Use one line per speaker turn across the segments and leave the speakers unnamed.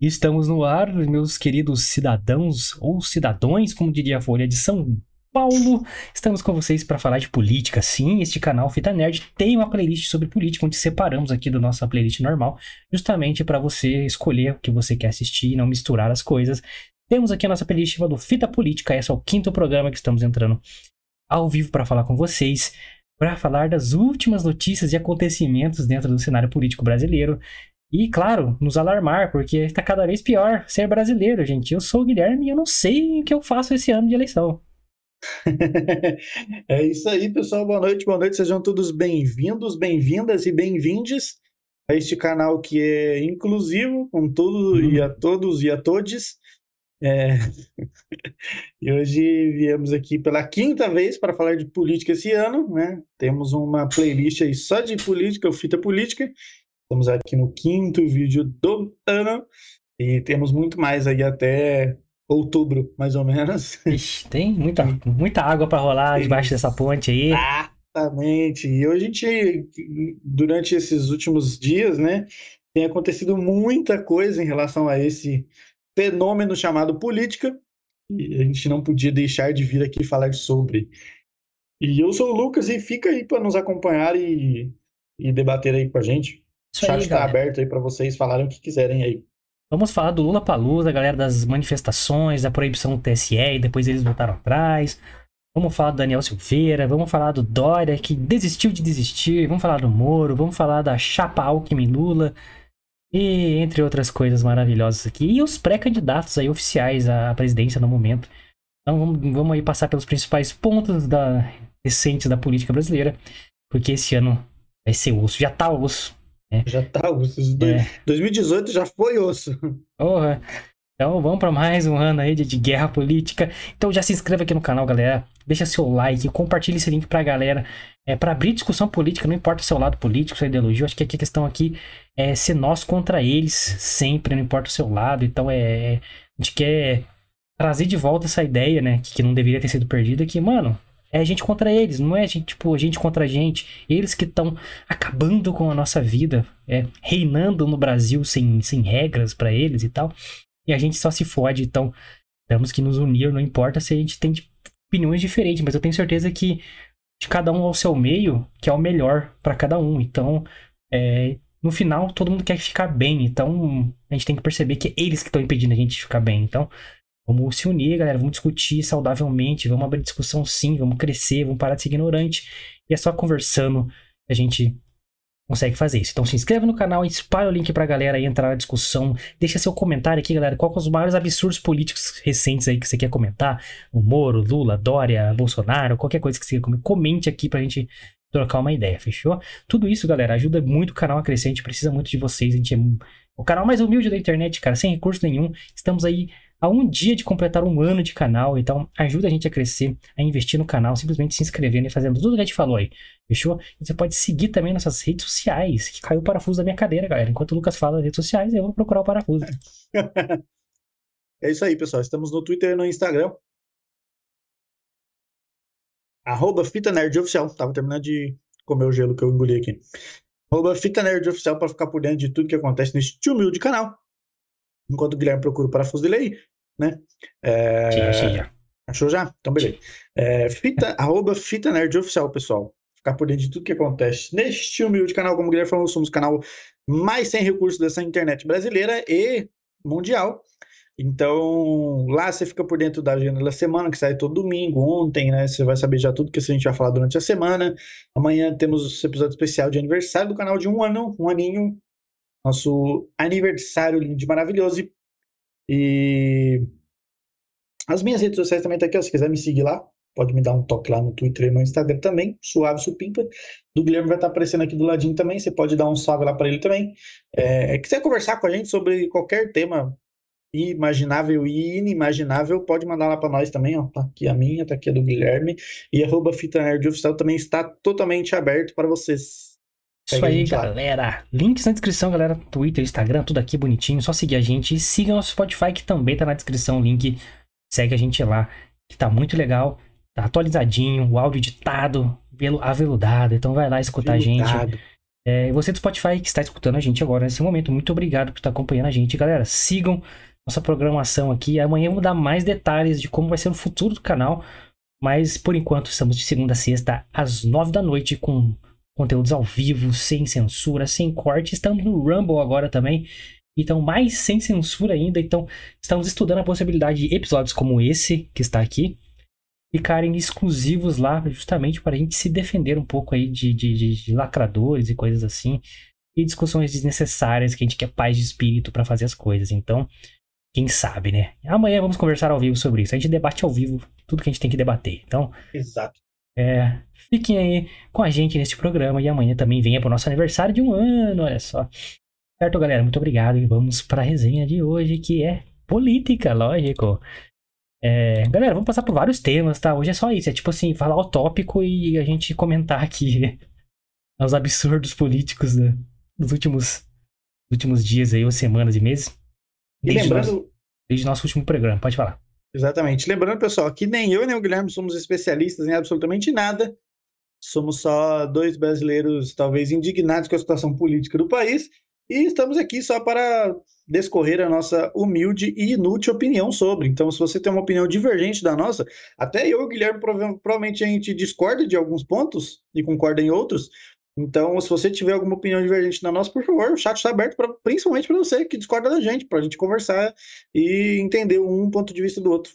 Estamos no ar, meus queridos cidadãos ou cidadões, como diria a Folha de São Paulo. Estamos com vocês para falar de política. Sim, este canal Fita Nerd tem uma playlist sobre política, onde separamos aqui da nossa playlist normal, justamente para você escolher o que você quer assistir e não misturar as coisas. Temos aqui a nossa playlist do Fita Política. Esse é o quinto programa que estamos entrando ao vivo para falar com vocês, para falar das últimas notícias e acontecimentos dentro do cenário político brasileiro. E, claro, nos alarmar, porque está cada vez pior ser brasileiro, gente. Eu sou o Guilherme e eu não sei o que eu faço esse ano de eleição.
é isso aí, pessoal. Boa noite, boa noite. Sejam todos bem-vindos, bem-vindas e bem-vindes a este canal que é inclusivo com tudo hum. e a todos e a todes. É... e hoje viemos aqui pela quinta vez para falar de política esse ano, né? Temos uma playlist aí só de política, o Fita Política. Estamos aqui no quinto vídeo do ano e temos muito mais aí até outubro, mais ou menos.
Ixi, tem muita, muita água para rolar debaixo dessa ponte aí.
Exatamente. E hoje a gente, durante esses últimos dias, né, tem acontecido muita coisa em relação a esse fenômeno chamado política e a gente não podia deixar de vir aqui falar sobre. E eu sou o Lucas e fica aí para nos acompanhar e, e debater aí com a gente. Isso o chat está aberto aí para vocês falarem o que quiserem aí.
Vamos falar do Lula Palusa, galera das manifestações, da proibição do TSE, e depois eles voltaram atrás. Vamos falar do Daniel Silveira, vamos falar do Dória, que desistiu de desistir, vamos falar do Moro, vamos falar da chapa Alckmin Lula, e entre outras coisas maravilhosas aqui. E os pré-candidatos aí oficiais à presidência no momento. Então vamos, vamos aí passar pelos principais pontos da, recentes da política brasileira, porque esse ano vai ser osso, já tá osso.
É. Já tá, osso. É. 2018 já foi osso.
Porra. Então vamos para mais um ano aí de, de, guerra política. Então já se inscreva aqui no canal, galera. Deixa seu like, compartilhe esse link pra galera. É, para abrir discussão política, não importa o seu lado político, sua ideologia. Eu acho que aqui a questão aqui é ser nós contra eles, sempre, não importa o seu lado. Então é. é a gente quer trazer de volta essa ideia, né? Que, que não deveria ter sido perdida, que, mano, é a gente contra eles, não é a gente, tipo, a gente contra a gente. Eles que estão acabando com a nossa vida, é, reinando no Brasil sem, sem regras para eles e tal. E a gente só se fode. Então, temos que nos unir, não importa se a gente tem opiniões diferentes, mas eu tenho certeza que de cada um ao seu meio, que é o melhor para cada um. Então, é, no final, todo mundo quer ficar bem. Então, a gente tem que perceber que é eles que estão impedindo a gente de ficar bem. Então, Vamos se unir, galera. Vamos discutir saudavelmente. Vamos abrir discussão sim. Vamos crescer. Vamos parar de ser ignorante. E é só conversando que a gente consegue fazer isso. Então se inscreva no canal, espalhe o link pra galera aí entrar na discussão. Deixa seu comentário aqui, galera. Qual são os maiores absurdos políticos recentes aí que você quer comentar? O Moro, Lula, Dória, Bolsonaro, qualquer coisa que você quer comente aqui pra gente trocar uma ideia, fechou? Tudo isso, galera, ajuda muito o canal a crescer. A gente precisa muito de vocês. A gente é o canal mais humilde da internet, cara, sem recurso nenhum. Estamos aí a um dia de completar um ano de canal. Então, ajuda a gente a crescer, a investir no canal, simplesmente se inscrevendo e fazendo tudo que a gente falou aí. Fechou? E você pode seguir também nossas redes sociais, que caiu o parafuso da minha cadeira, galera. Enquanto o Lucas fala das redes sociais, eu vou procurar o parafuso.
é isso aí, pessoal. Estamos no Twitter e no Instagram. Arroba Fita Nerd Oficial. Tava terminando de comer o gelo que eu engoli aqui. Arroba Fita Nerd Oficial para ficar por dentro de tudo que acontece neste humilde canal. Enquanto o Guilherme procura o parafuso dele aí, né? É... Sim, achei já. Achou já? Então, beleza. É, fita, arroba Fita Nerd Oficial, pessoal. Ficar por dentro de tudo que acontece neste humilde canal, como o Guilherme falou, somos o canal mais sem recursos dessa internet brasileira e mundial. Então, lá você fica por dentro da agenda da semana, que sai todo domingo, ontem, né? Você vai saber já tudo que a gente vai falar durante a semana. Amanhã temos o episódio especial de aniversário do canal de um ano, um aninho, nosso aniversário lindo e maravilhoso. E as minhas redes sociais também tá aqui, ó, se quiser me seguir lá, pode me dar um toque lá no Twitter e no Instagram também, suave supimpa. Do Guilherme vai estar tá aparecendo aqui do ladinho também, você pode dar um salve lá para ele também. É, quiser conversar com a gente sobre qualquer tema imaginável e inimaginável, pode mandar lá para nós também, ó. Tá aqui a minha, tá aqui a do Guilherme. E arroba Fita Nerd Oficial também está totalmente aberto para vocês.
Isso aí, galera. Links na descrição, galera. Twitter, Instagram, tudo aqui bonitinho. Só seguir a gente. E siga nosso Spotify, que também tá na descrição. O link. Segue a gente lá, que tá muito legal. Tá atualizadinho, o áudio editado, aveludado. Então vai lá escutar aveludado. a gente. É, você do Spotify que está escutando a gente agora nesse momento, muito obrigado por estar acompanhando a gente, galera. Sigam nossa programação aqui. Amanhã eu vou dar mais detalhes de como vai ser o futuro do canal. Mas por enquanto estamos de segunda a sexta às nove da noite com conteúdos ao vivo, sem censura, sem corte. Estamos no Rumble agora também. Então, mais sem censura ainda. Então, estamos estudando a possibilidade de episódios como esse que está aqui ficarem exclusivos lá, justamente para a gente se defender um pouco aí de, de, de, lacradores e coisas assim. E discussões desnecessárias que a gente quer paz de espírito para fazer as coisas. Então, quem sabe, né? Amanhã vamos conversar ao vivo sobre isso. A gente debate ao vivo tudo que a gente tem que debater. Então,
Exato.
É, fiquem aí com a gente neste programa e amanhã também venha para o nosso aniversário de um ano, olha só. Certo, galera? Muito obrigado e vamos para a resenha de hoje, que é política, lógico. É, galera, vamos passar por vários temas, tá? Hoje é só isso, é tipo assim, falar o tópico e a gente comentar aqui os absurdos políticos né, dos últimos, últimos dias aí, ou semanas e meses.
Desde, e lembrando...
nosso, desde nosso último programa, pode falar.
Exatamente. Lembrando, pessoal, que nem eu nem o Guilherme somos especialistas em absolutamente nada. Somos só dois brasileiros, talvez indignados com a situação política do país, e estamos aqui só para descorrer a nossa humilde e inútil opinião sobre. Então, se você tem uma opinião divergente da nossa, até eu e o Guilherme provavelmente a gente discorda de alguns pontos e concorda em outros. Então, se você tiver alguma opinião divergente da nossa, por favor, o chat está aberto pra, principalmente para você que discorda da gente, para a gente conversar e entender um ponto de vista do outro.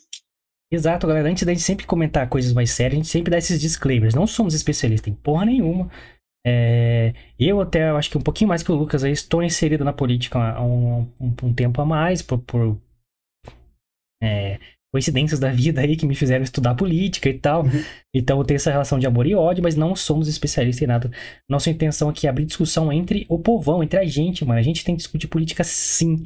Exato, galera. Antes da gente sempre comentar coisas mais sérias, a gente sempre dá esses disclaimers. Não somos especialistas em porra nenhuma. É, eu até acho que um pouquinho mais que o Lucas aí, estou inserido na política há um, um, um tempo a mais, por, por é, coincidências da vida aí que me fizeram estudar política e tal. Uhum. Então eu tenho essa relação de amor e ódio, mas não somos especialistas em nada. Nossa intenção aqui é abrir discussão entre o povão, entre a gente, mano. A gente tem que discutir política sim.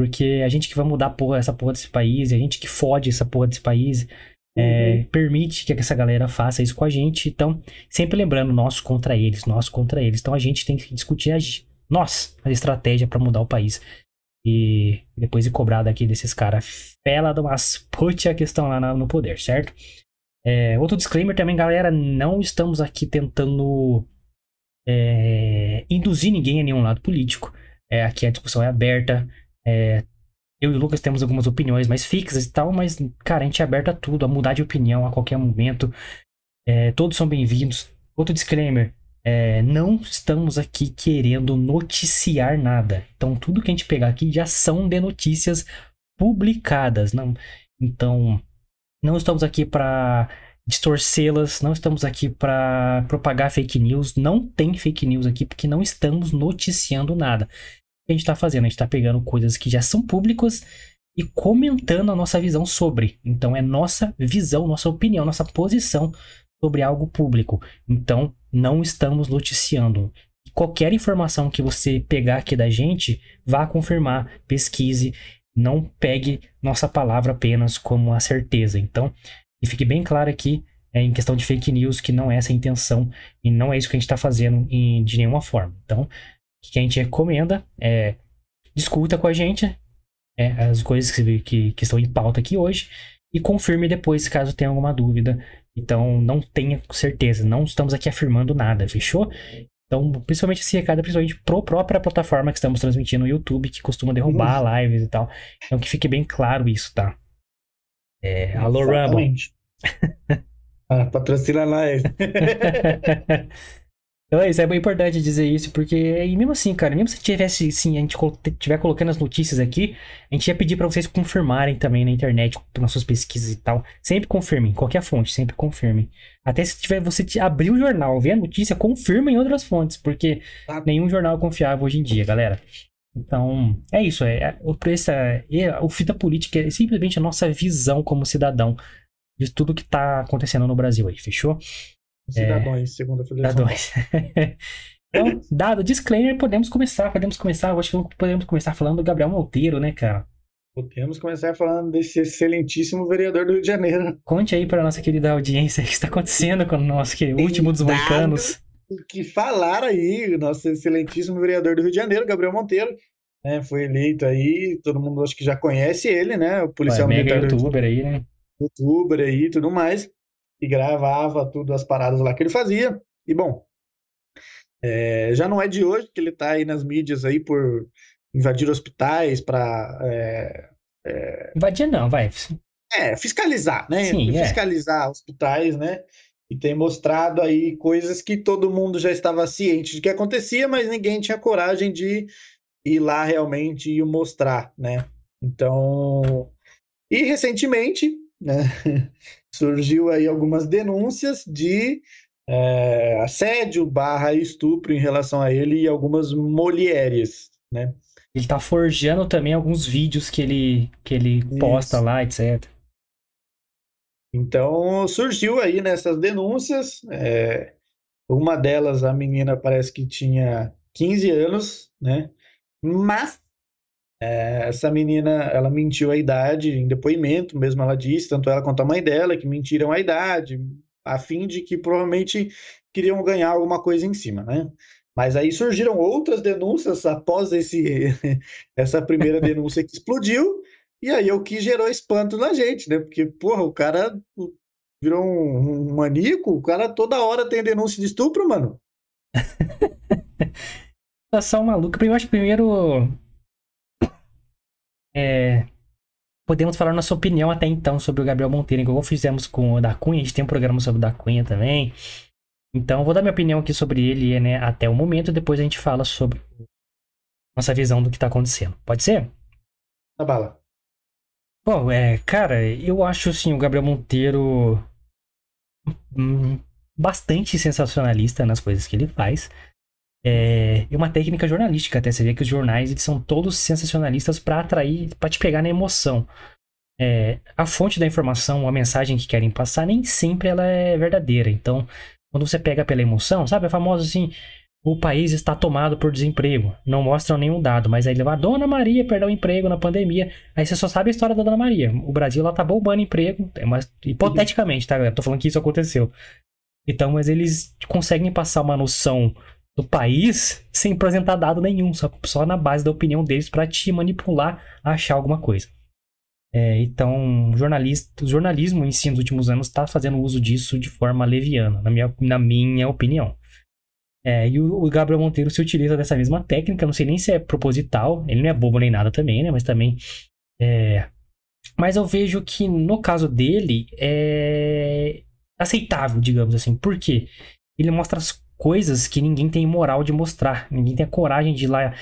Porque a gente que vai mudar porra, essa porra desse país, a gente que fode essa porra desse país, é, uhum. permite que essa galera faça isso com a gente. Então, sempre lembrando, nós contra eles, nós contra eles. Então a gente tem que discutir a, nós, a estratégia para mudar o país. E depois de cobrar daqui desses caras fela de umas putia que estão lá no poder, certo? É, outro disclaimer também, galera, não estamos aqui tentando é, induzir ninguém a nenhum lado político. É, aqui a discussão é aberta. É, eu e o Lucas temos algumas opiniões mais fixas e tal, mas, cara, a gente é aberto a tudo, a mudar de opinião a qualquer momento. É, todos são bem-vindos. Outro disclaimer: é, não estamos aqui querendo noticiar nada. Então, tudo que a gente pegar aqui já são de notícias publicadas. Não, então, não estamos aqui para distorcê-las, não estamos aqui para propagar fake news. Não tem fake news aqui porque não estamos noticiando nada que a gente está fazendo. A gente está pegando coisas que já são públicas e comentando a nossa visão sobre. Então, é nossa visão, nossa opinião, nossa posição sobre algo público. Então, não estamos noticiando. Qualquer informação que você pegar aqui da gente, vá confirmar, pesquise, não pegue nossa palavra apenas como a certeza. Então, e fique bem claro aqui, é, em questão de fake news, que não é essa a intenção e não é isso que a gente está fazendo em, de nenhuma forma. Então, que a gente recomenda é discuta com a gente é, as coisas que, que, que estão em pauta aqui hoje e confirme depois caso tenha alguma dúvida. Então, não tenha certeza, não estamos aqui afirmando nada, fechou? Então, principalmente esse recado, é principalmente pro própria plataforma que estamos transmitindo no YouTube, que costuma derrubar uhum. lives e tal. Então, que fique bem claro isso, tá? É, alô, Rumble.
ah, patrocina a live.
Então é isso, é importante dizer isso, porque e mesmo assim, cara, mesmo se tivesse, sim, a gente tiver colocando as notícias aqui, a gente ia pedir para vocês confirmarem também na internet, nas suas pesquisas e tal. Sempre confirmem, qualquer fonte, sempre confirmem. Até se tiver, você abrir o jornal, ver a notícia, confirma em outras fontes, porque nenhum jornal é confiável hoje em dia, galera. Então, é isso, é, o preço, é, o fita política é simplesmente a nossa visão como cidadão de tudo que tá acontecendo no Brasil aí, fechou?
Cidadãos, é, segundo a Federação. Cidadãos.
então, dado disclaimer, podemos começar. Podemos começar. Eu acho que podemos começar falando do Gabriel Monteiro, né, cara?
Podemos começar falando desse excelentíssimo vereador do Rio de Janeiro.
Conte aí para nossa querida audiência o que está acontecendo com o nosso que, último dos moicanos.
O que falar aí, nosso excelentíssimo vereador do Rio de Janeiro, Gabriel Monteiro, né, foi eleito aí, todo mundo acho que já conhece ele, né? O policial
Ué, militar. youtuber aí, né?
Youtuber aí e tudo mais e gravava tudo as paradas lá que ele fazia. E bom, É, já não é de hoje que ele está aí nas mídias aí por invadir hospitais para é,
é... invadir não, vai.
É, fiscalizar, né? Sim, é. fiscalizar hospitais, né? E tem mostrado aí coisas que todo mundo já estava ciente de que acontecia, mas ninguém tinha coragem de ir lá realmente e mostrar, né? Então, e recentemente, né, surgiu aí algumas denúncias de é, assédio barra estupro em relação a ele e algumas mulheres, né?
Ele tá forjando também alguns vídeos que ele, que ele posta lá, etc.
Então surgiu aí nessas denúncias. É, uma delas, a menina parece que tinha 15 anos, né? Mas é, essa menina, ela mentiu a idade em depoimento, mesmo ela disse, tanto ela quanto a mãe dela, que mentiram a idade, a fim de que provavelmente queriam ganhar alguma coisa em cima, né? Mas aí surgiram outras denúncias após esse, essa primeira denúncia que explodiu, e aí é o que gerou espanto na gente, né? Porque, porra, o cara virou um, um maníaco, o cara toda hora tem denúncia de estupro, mano.
Situação maluca. Eu acho que primeiro é, podemos falar nossa opinião até então sobre o Gabriel Monteiro, igual fizemos com o da Cunha, a gente tem um programa sobre o da Cunha também. Então, vou dar minha opinião aqui sobre ele, né, até o momento, depois a gente fala sobre nossa visão do que tá acontecendo. Pode ser?
Tá bala.
Bom, é, cara, eu acho, assim, o Gabriel Monteiro hum, bastante sensacionalista nas coisas que ele faz. É, uma técnica jornalística até. Você vê que os jornais eles são todos sensacionalistas para atrair, para te pegar na emoção. É, a fonte da informação, a mensagem que querem passar, nem sempre ela é verdadeira. Então, quando você pega pela emoção, sabe? É famoso assim: o país está tomado por desemprego. Não mostram nenhum dado, mas aí leva a Dona Maria perdeu o emprego na pandemia. Aí você só sabe a história da Dona Maria. O Brasil lá tá bombando emprego, é mas hipoteticamente, tá, galera? Tô falando que isso aconteceu. Então, mas eles conseguem passar uma noção do país sem apresentar dado nenhum, só, só na base da opinião deles para te manipular a achar alguma coisa. É, então, jornalista, o jornalismo em si nos últimos anos está fazendo uso disso de forma leviana, na minha, na minha opinião. É, e o, o, Gabriel Monteiro se utiliza dessa mesma técnica, não sei nem se é proposital, ele não é bobo nem nada também, né? Mas também. É... Mas eu vejo que no caso dele é aceitável, digamos assim. Por quê? Ele mostra as coisas que ninguém tem moral de mostrar. Ninguém tem a coragem de ir lá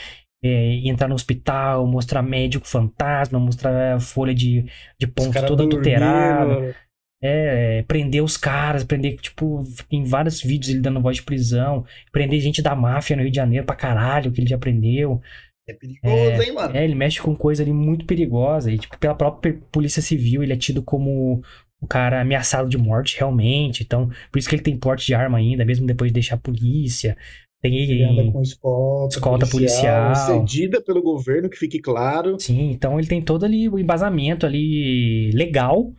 é, entrar no hospital, mostrar médico fantasma, mostrar folha de, de ponto toda adulterada. É, prender os caras, prender, tipo, em vários vídeos ele dando voz de prisão, prender gente da máfia no Rio de Janeiro pra caralho, que ele já prendeu.
É perigoso, é, hein, mano?
É, ele mexe com coisa ali muito perigosa. E, tipo, pela própria polícia civil, ele é tido como o cara ameaçado de morte realmente. Então, por isso que ele tem porte de arma ainda, mesmo depois de deixar a polícia. Tem
ele anda com escolta,
escolta policial,
policial. Cedida pelo governo, que fique claro.
Sim, então ele tem todo ali o embasamento ali legal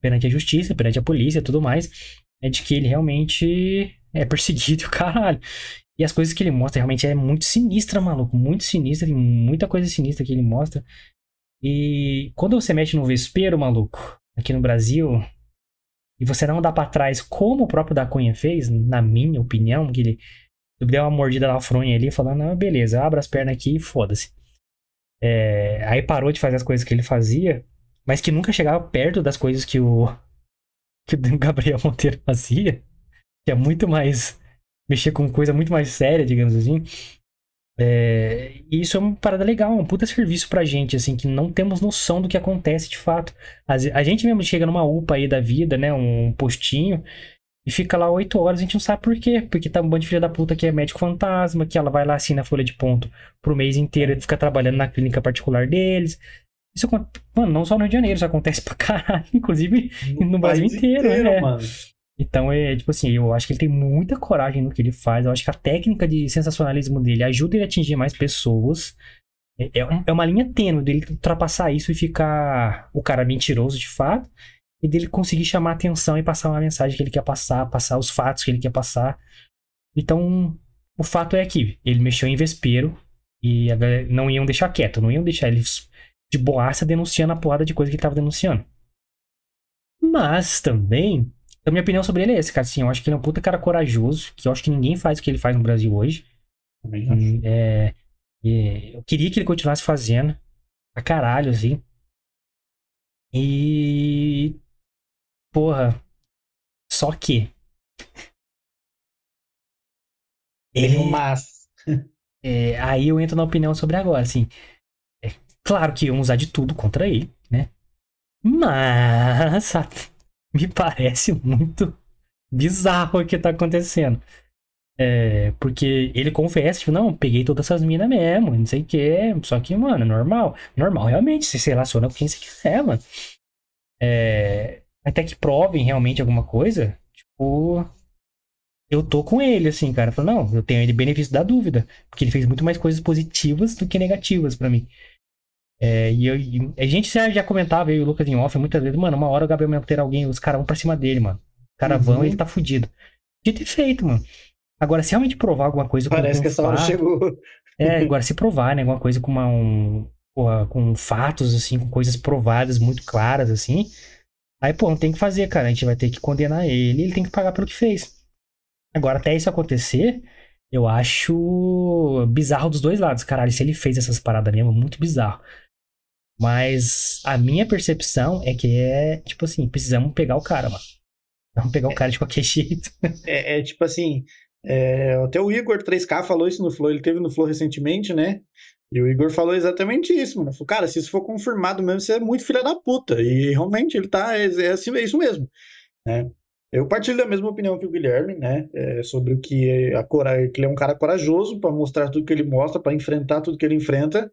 perante a justiça, perante a polícia e tudo mais. É de que ele realmente é perseguido, caralho. E as coisas que ele mostra realmente é muito sinistra, maluco. Muito sinistra, tem muita coisa sinistra que ele mostra. E quando você mexe no vespeiro, maluco, aqui no Brasil, e você não dá para trás como o próprio da Cunha fez, na minha opinião, que ele deu uma mordida na fronha ali, falando, não, beleza, abra as pernas aqui e foda-se. É, aí parou de fazer as coisas que ele fazia, mas que nunca chegava perto das coisas que o, que o Gabriel Monteiro fazia, que é muito mais mexer com coisa muito mais séria, digamos assim. É, e isso é uma parada legal, um puta serviço pra gente, assim, que não temos noção do que acontece de fato. A, gente mesmo chega numa UPA aí da vida, né, um postinho, e fica lá oito horas, a gente não sabe por quê. Porque tá um bando de filha da puta que é médico fantasma, que ela vai lá assim na folha de ponto pro mês inteiro e fica trabalhando na clínica particular deles. Isso, mano, não só no Rio de Janeiro, isso acontece pra caralho, inclusive no, no Brasil inteiro, inteiro né? Mano. Então, é tipo assim, eu acho que ele tem muita coragem no que ele faz. Eu acho que a técnica de sensacionalismo dele ajuda ele a atingir mais pessoas. É, é, é uma linha tênue dele ultrapassar isso e ficar o cara mentiroso de fato. E dele conseguir chamar atenção e passar uma mensagem que ele quer passar, passar os fatos que ele quer passar. Então, o fato é que ele mexeu em vespeiro e não iam deixar quieto, não iam deixar ele de boaça denunciando a porrada de coisa que ele estava denunciando. Mas também Então, minha opinião sobre ele é esse, cara. Assim, eu acho que ele é um puta cara corajoso, que eu acho que ninguém faz o que ele faz no Brasil hoje.
Também acho.
É, é, eu queria que ele continuasse fazendo. Pra caralho, assim. E. Porra. Só que. Ele.
Mas.
é, aí eu entro na opinião sobre agora, assim. É claro que iam usar de tudo contra ele, né? Mas. Me parece muito bizarro o que tá acontecendo. É, porque ele confessa, tipo, não, peguei todas essas minas mesmo, não sei o que. Só que, mano, é normal. Normal, realmente, você se relaciona com quem você quiser, mano. É, até que provem realmente alguma coisa, tipo. Eu tô com ele, assim, cara. Falo, não, eu tenho ele benefício da dúvida. Porque ele fez muito mais coisas positivas do que negativas pra mim. É, e, eu, e a gente já, comentava, eu e o Lucas em off, muitas vezes, mano, uma hora o Gabriel Monteiro alguém, os caras vão pra cima dele, mano. Os caras vão
Uhum.
e ele tá fudido. Dito e feito, mano. Agora, se realmente provar alguma coisa com-
Parece que essa hora
fato-
chegou.
é, agora se provar, né? Alguma coisa com uma, um, porra, com fatos, assim, com coisas provadas muito claras, assim. Aí, pô, não tem o que fazer, cara. A gente vai ter que condenar ele ele tem que pagar pelo que fez. Agora, até isso acontecer, eu acho bizarro dos dois lados. Caralho, se ele fez essas paradas mesmo, muito bizarro. Mas a minha percepção é que é, tipo assim, precisamos pegar o cara, mano. Vamos pegar o cara de qualquer jeito.
É, é tipo assim, é, até o Igor 3K falou isso no Flow, ele teve no Flow recentemente, né? E o Igor falou exatamente isso, mano. Falou, cara, se isso for confirmado mesmo, você é muito filha da puta. E realmente ele tá, é, é assim, é isso mesmo, né? Eu partilho da mesma opinião que o Guilherme, né? é, sobre o que é a coragem, que ele é um cara corajoso para mostrar tudo que ele mostra, para enfrentar tudo que ele enfrenta,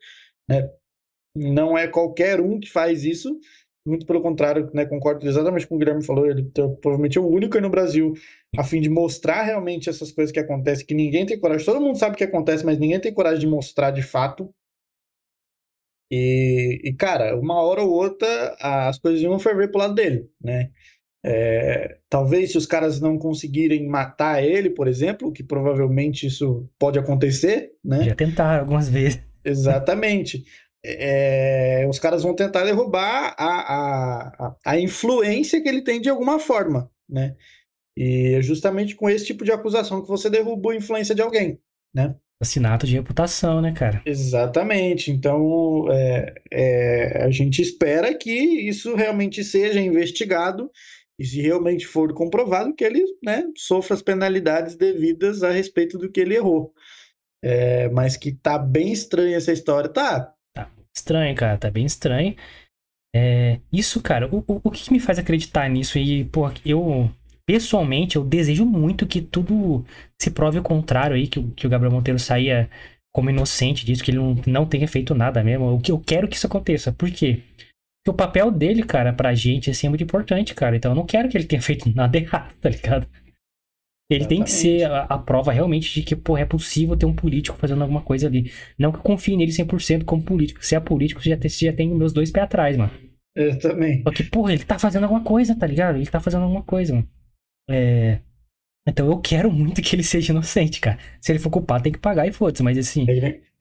né? Não é qualquer um que faz isso. Muito pelo contrário, né? Concordo exatamente com o Guilherme falou. Ele então, provavelmente é o único aí no Brasil a fim de mostrar realmente essas coisas que acontecem, que ninguém tem coragem. Todo mundo sabe o que acontece, mas ninguém tem coragem de mostrar de fato. E, e, cara, uma hora ou outra as coisas iam ferver pro lado dele, né? É, talvez se os caras não conseguirem matar ele, por exemplo, que provavelmente isso pode acontecer, né?
Já tentaram algumas vezes.
Exatamente. É, os caras vão tentar derrubar a, a, a, influência que ele tem de alguma forma, né? E é justamente com esse tipo de acusação que você derrubou a influência de alguém, né?
Assassinato de reputação, né, cara?
Exatamente. Então, é, é, a gente espera que isso realmente seja investigado e se realmente for comprovado que ele, né, sofra as penalidades devidas a respeito do que ele errou. É, mas que tá bem estranha essa história. Tá,
Estranho, cara, tá bem estranho. É, isso, cara, o, o, o que me faz acreditar nisso? E, pô, eu, pessoalmente, eu desejo muito que tudo se prove o contrário aí, que, que o Gabriel Monteiro saia como inocente disso, que ele não, não tenha feito nada mesmo. Que eu quero que isso aconteça. Por quê? Porque o papel dele, cara, pra gente, assim, é muito importante, cara. Então eu não quero que ele tenha feito nada errado, tá ligado? Ele tem que ser a, a prova realmente de que, pô, é possível ter um político fazendo alguma coisa ali. Não que eu confie nele 100% como político. Se é político, você já tem, você já tem meus dois pés atrás, mano.
eu também.
Só que, porra, ele tá fazendo alguma coisa, tá ligado? Ele tá fazendo alguma coisa, mano. É... Então eu quero muito que ele seja inocente, cara. Se ele for culpado, tem que pagar e foda-se. Mas assim,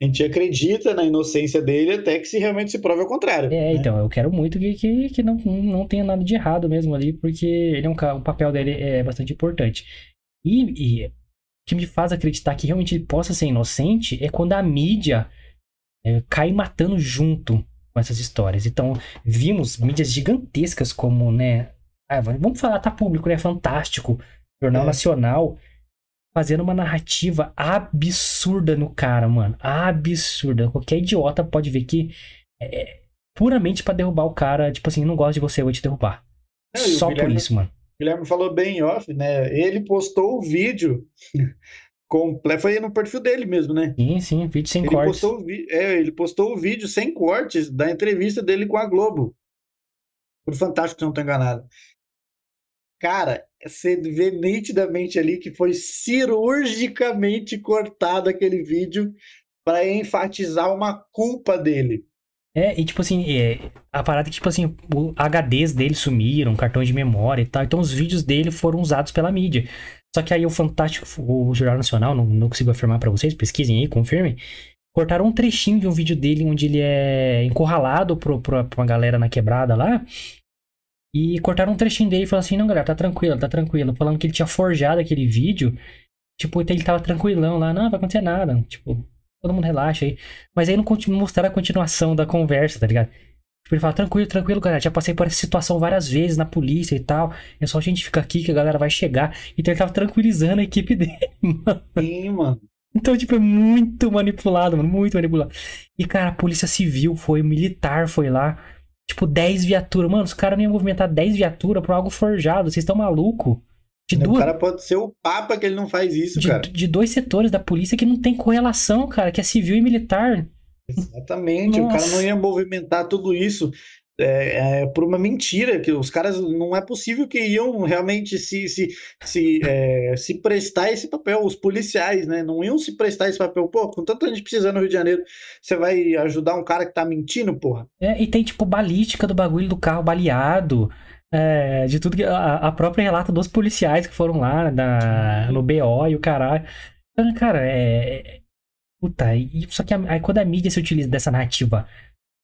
A gente acredita na inocência dele até que se realmente se prove ao contrário.
é,
né?
então, eu quero muito que, que, que não, não tenha nada de errado mesmo ali, porque ele é um, o papel dele é bastante importante. E, e o que me faz acreditar que realmente ele possa ser inocente é quando a mídia é, cai matando junto com essas histórias. Então, vimos mídias gigantescas como, né? ah, vamos falar, tá público, né? Fantástico, Jornal
É.
Nacional, fazendo uma narrativa absurda no cara, mano. Absurda. Qualquer idiota pode ver que é é puramente pra derrubar o cara. Tipo assim, não gosto de você, eu vou te derrubar.
Não,
Só por isso, mano.
O Guilherme falou bem em off, né? Ele postou o vídeo completo. Foi no perfil dele mesmo, né?
Sim, sim, vídeo sem
Ele
cortes.
postou, vi- é, ele postou o vídeo sem cortes da entrevista dele com a Globo. Foi fantástico, se não estou enganado. Cara, você vê nitidamente ali que foi cirurgicamente cortado aquele vídeo para enfatizar uma culpa dele.
É, e tipo assim, é, a parada é que, tipo assim, o HDs dele sumiram, cartões de memória e tal. Então os vídeos dele foram usados pela mídia. Só que aí o Fantástico, o Jornal Nacional, não, não consigo afirmar pra vocês, pesquisem aí, confirmem. Cortaram um trechinho de um vídeo dele onde ele é encurralado pro, pro, pra uma galera na quebrada lá. E cortaram um trechinho dele e falaram assim: não, galera, tá tranquilo, tá tranquilo. Falando que ele tinha forjado aquele vídeo. Tipo, ele tava tranquilão lá, não, vai acontecer nada. Tipo, todo mundo relaxa aí. Mas aí não mostraram a continuação da conversa, tá ligado? Tipo, ele fala, tranquilo, tranquilo, galera. Já passei por essa situação várias vezes na polícia e tal. É só a gente ficar aqui que a galera vai chegar. Então ele tava tranquilizando a equipe dele,
mano. Sim, mano.
Então, tipo, é muito manipulado, mano. Muito manipulado. E, cara, a polícia civil foi, o militar foi lá. Tipo, 10 viaturas. Mano, os caras não iam movimentar 10 viaturas pra algo forjado. Vocês estão malucos?
De duas... O cara pode ser o Papa que ele não faz isso,
de,
cara.
De dois setores da polícia que não tem correlação, cara, que é civil e militar.
Exatamente, Nossa. o cara não ia movimentar tudo isso é, é, por uma mentira, que os caras não é possível que iam realmente se, se, se, é, se prestar esse papel, os policiais, né? Não iam se prestar esse papel. Pô, com tanta gente precisando no Rio de Janeiro, você vai ajudar um cara que tá mentindo, porra?
É, e tem tipo balística do bagulho do carro baleado. É, de tudo que. A, a, própria relata dos policiais que foram lá da, no BO e o caralho. Então, cara, é. é puta, e, só que aí quando a mídia se utiliza dessa narrativa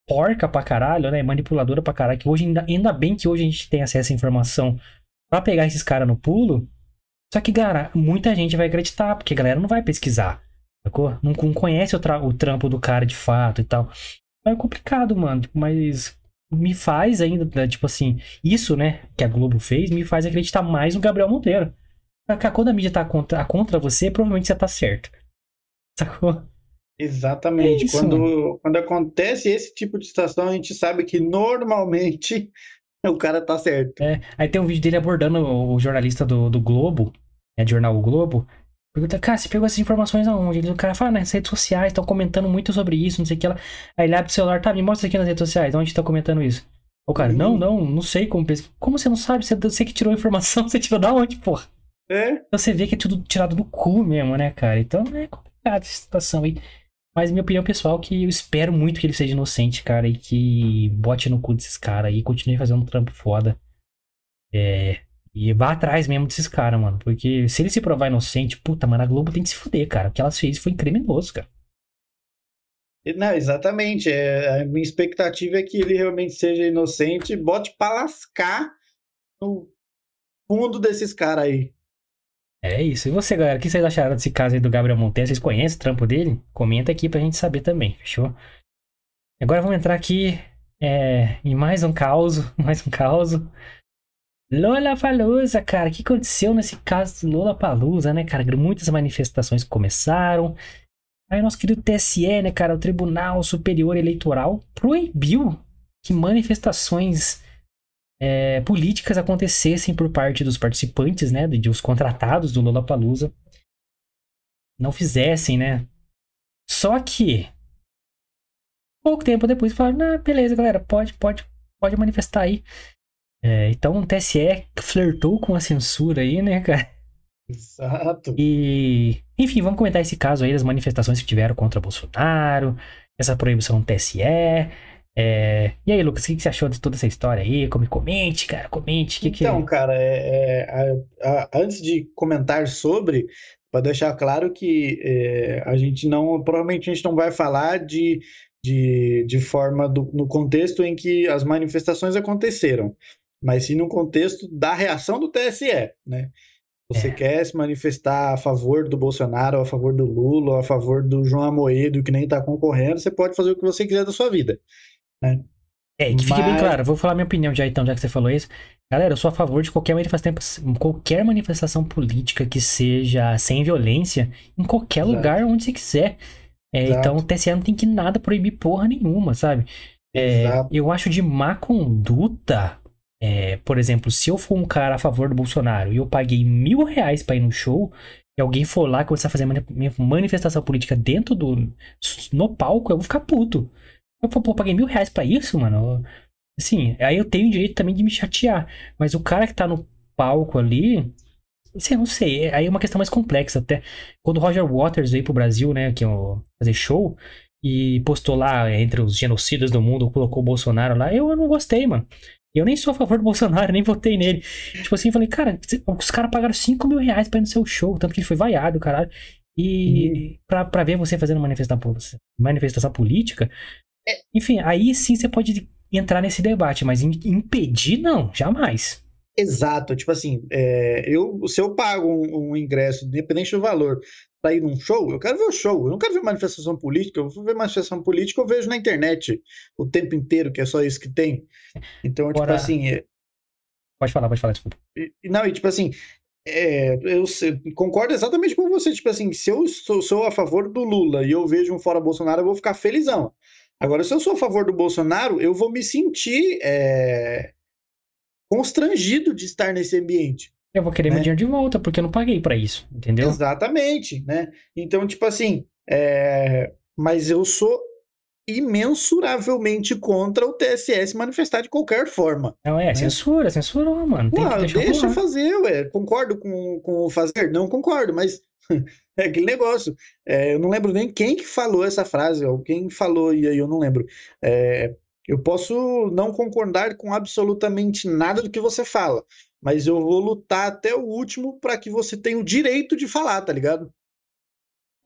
porca pra caralho, né? Manipuladora pra caralho, que hoje ainda, ainda bem que hoje a gente tem acesso à informação pra pegar esses caras no pulo. Só que, cara, muita gente vai acreditar, porque a galera não vai pesquisar. Sacou? Não, não conhece o, o, trampo do cara de fato e tal. É complicado, mano. Mas me faz ainda, né, tipo assim, isso, né, que a Globo fez, me faz acreditar mais no Gabriel Monteiro. Quando a mídia tá contra, contra você, provavelmente você tá certo. Sacou?
Exatamente. É quando, quando acontece esse tipo de situação, a gente sabe que normalmente o cara tá certo.
É, aí tem um vídeo dele abordando o jornalista do, do Globo, é do jornal o Globo. Pergunta, cara, você pegou essas informações aonde? o cara fala, ah, nas redes sociais, estão comentando muito sobre isso, não sei o que lá. Aí ele abre o celular, tá, me mostra aqui nas redes sociais, onde tá comentando isso. O cara, não, não, não sei como pesquisar. Como você não sabe? Você, você que tirou a informação, você tirou da onde, porra?
É.
Então você vê que é tudo tirado do cu mesmo, né, cara? Então é complicado essa situação aí. Mas minha opinião pessoal é que eu espero muito que ele seja inocente, cara, e que bote no cu desses caras aí e continue fazendo um trampo foda. É. E vá atrás mesmo desses caras, mano. Porque se ele se provar inocente, puta, mano, a Globo tem que se fuder, cara. O que ela fez foi criminoso, cara.
Não, exatamente. É, a minha expectativa é que ele realmente seja inocente e bote pra lascar no fundo desses caras aí.
É isso. E você, galera, o que vocês acharam desse caso aí do Gabriel Monteiro? Vocês conhecem o trampo dele? Comenta aqui pra gente saber também, fechou? Agora vamos entrar aqui é, em mais um caos, mais um caos. Lola Palusa, cara, o que aconteceu nesse caso do Lola Palusa, né, cara? Muitas manifestações começaram. Aí nosso querido TSE, né, cara, o Tribunal Superior Eleitoral proibiu que manifestações é, políticas acontecessem por parte dos participantes, né, de, de os contratados do Lollapalooza, não fizessem, né? Só que pouco tempo depois falaram, ah, beleza, galera, pode, pode, pode manifestar aí. É, então o TSE flertou com a censura aí, né, cara?
Exato.
E, enfim, vamos comentar esse caso aí das manifestações que tiveram contra Bolsonaro, essa proibição do TSE. É... E aí, Lucas, o que você achou de toda essa história aí? Como comente, cara, comente. Que
então,
que...
cara, é, é, a, a, antes de comentar sobre, para deixar claro que é, a gente não, provavelmente a gente não vai falar de, de, de forma do, no contexto em que as manifestações aconteceram, mas sim no contexto da reação do TSE, né? Você é. quer se manifestar a favor do Bolsonaro, a favor do Lula, a favor do João Amoedo, que nem está concorrendo, você pode fazer o que você quiser da sua vida. Né?
É, que fique Mas... bem claro, vou falar minha opinião já então, já que você falou isso. Galera, eu sou a favor de qualquer manifestação, qualquer manifestação política que seja sem violência, em qualquer Exato. lugar onde você quiser. É, então o TSE não tem que nada proibir porra nenhuma, sabe? É, eu acho de má conduta, é, por exemplo, se eu for um cara a favor do Bolsonaro e eu paguei mil reais pra ir no show, e alguém for lá começar a fazer manifestação política dentro do. no palco, eu vou ficar puto. Eu pô, paguei mil reais pra isso, mano. Assim, aí eu tenho o direito também de me chatear. Mas o cara que tá no palco ali. Eu não sei. Aí é uma questão mais complexa até. Quando o Roger Waters veio pro Brasil, né, que eu fazer show, e postou lá entre os genocidas do mundo, colocou o Bolsonaro lá, eu, eu não gostei, mano. Eu nem sou a favor do Bolsonaro, nem votei nele. Tipo assim, falei, cara, os caras pagaram 5 mil reais pra ir no seu show, tanto que ele foi vaiado, caralho. E uhum. pra, pra ver você fazendo manifestação, manifestação política, enfim, aí sim você pode entrar nesse debate, mas impedir, não, jamais.
Exato, tipo assim, é, eu, se eu pago um, um ingresso, independente do valor, para ir num show, eu quero ver o show, eu não quero ver manifestação política, eu vou ver manifestação política, eu vejo na internet o tempo inteiro, que é só isso que tem. Então, tipo assim. É...
Pode falar, pode falar, desculpa.
Não, e tipo assim, é, eu concordo exatamente com você. Tipo assim, se eu sou, sou, a favor do Lula e eu vejo um fora Bolsonaro, eu vou ficar felizão. Agora, se eu sou a favor do Bolsonaro, eu vou me sentir é, constrangido de estar nesse ambiente.
Eu vou querer né? meu dinheiro de volta, porque eu não paguei para isso, entendeu?
Exatamente, né? Então, tipo assim, é... mas eu sou imensuravelmente contra o TSS manifestar de qualquer forma.
Não, é, né? censura, censura, mano. Tem
Ué, deixa fazer, ué. Concordo com, com o fazer? Não concordo, mas é aquele negócio. É, eu não lembro nem quem que falou essa frase, ou quem falou, e aí eu não lembro. É, eu posso não concordar com absolutamente nada do que você fala, mas eu vou lutar até o último para que você tenha o direito de falar, tá ligado?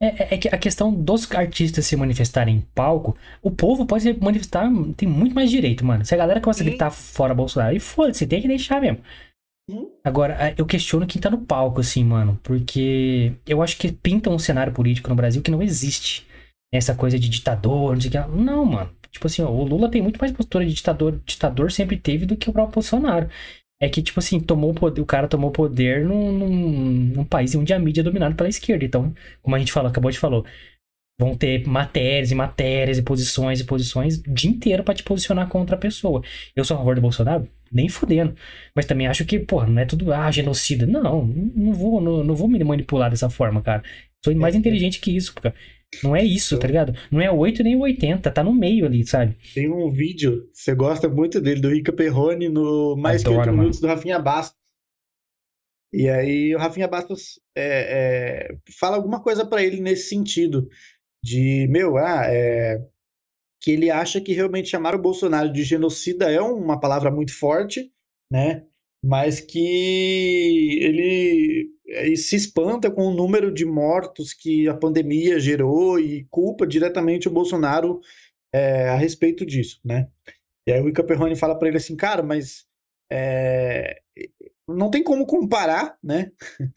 É, é, é, que a questão dos artistas se manifestarem em palco, o povo pode se manifestar, tem muito mais direito, mano. Se a galera começa a gritar fora Bolsonaro, e foda-se, tem que deixar mesmo. Agora, eu questiono quem tá no palco, assim, mano, porque eu acho que pintam um cenário político no Brasil que não existe. Essa coisa de ditador, não sei o que. Não, mano. Tipo assim, ó, o Lula tem muito mais postura de ditador, ditador sempre teve do que o próprio Bolsonaro. É que, tipo assim, tomou poder, o cara tomou poder num, num, num país onde a mídia é dominada pela esquerda. Então, como a gente falou, acabou de falar, vão ter matérias e matérias e posições e posições o dia inteiro para te posicionar contra a pessoa. Eu sou a favor do Bolsonaro? Nem fudendo. Mas também acho que, pô, não é tudo, ah, genocida. Não, não vou, não, não vou me manipular dessa forma, cara. Sou mais é, inteligente que isso, cara. Não é isso, tá ligado? Não é 8 nem 80, tá no meio ali, sabe?
Tem um vídeo, você gosta muito dele, do Rica Perrone no Mais Adoro, que 8 minutos do Rafinha Bastos. E aí o Rafinha Bastos é, é, fala alguma coisa para ele nesse sentido. De, meu, ah, é, que ele acha que realmente chamar o Bolsonaro de genocida é uma palavra muito forte, né? Mas que ele e se espanta com o número de mortos que a pandemia gerou e culpa diretamente o Bolsonaro é, a respeito disso, né? E aí o Ica Perrone fala para ele assim, cara, mas é, não tem como comparar, né?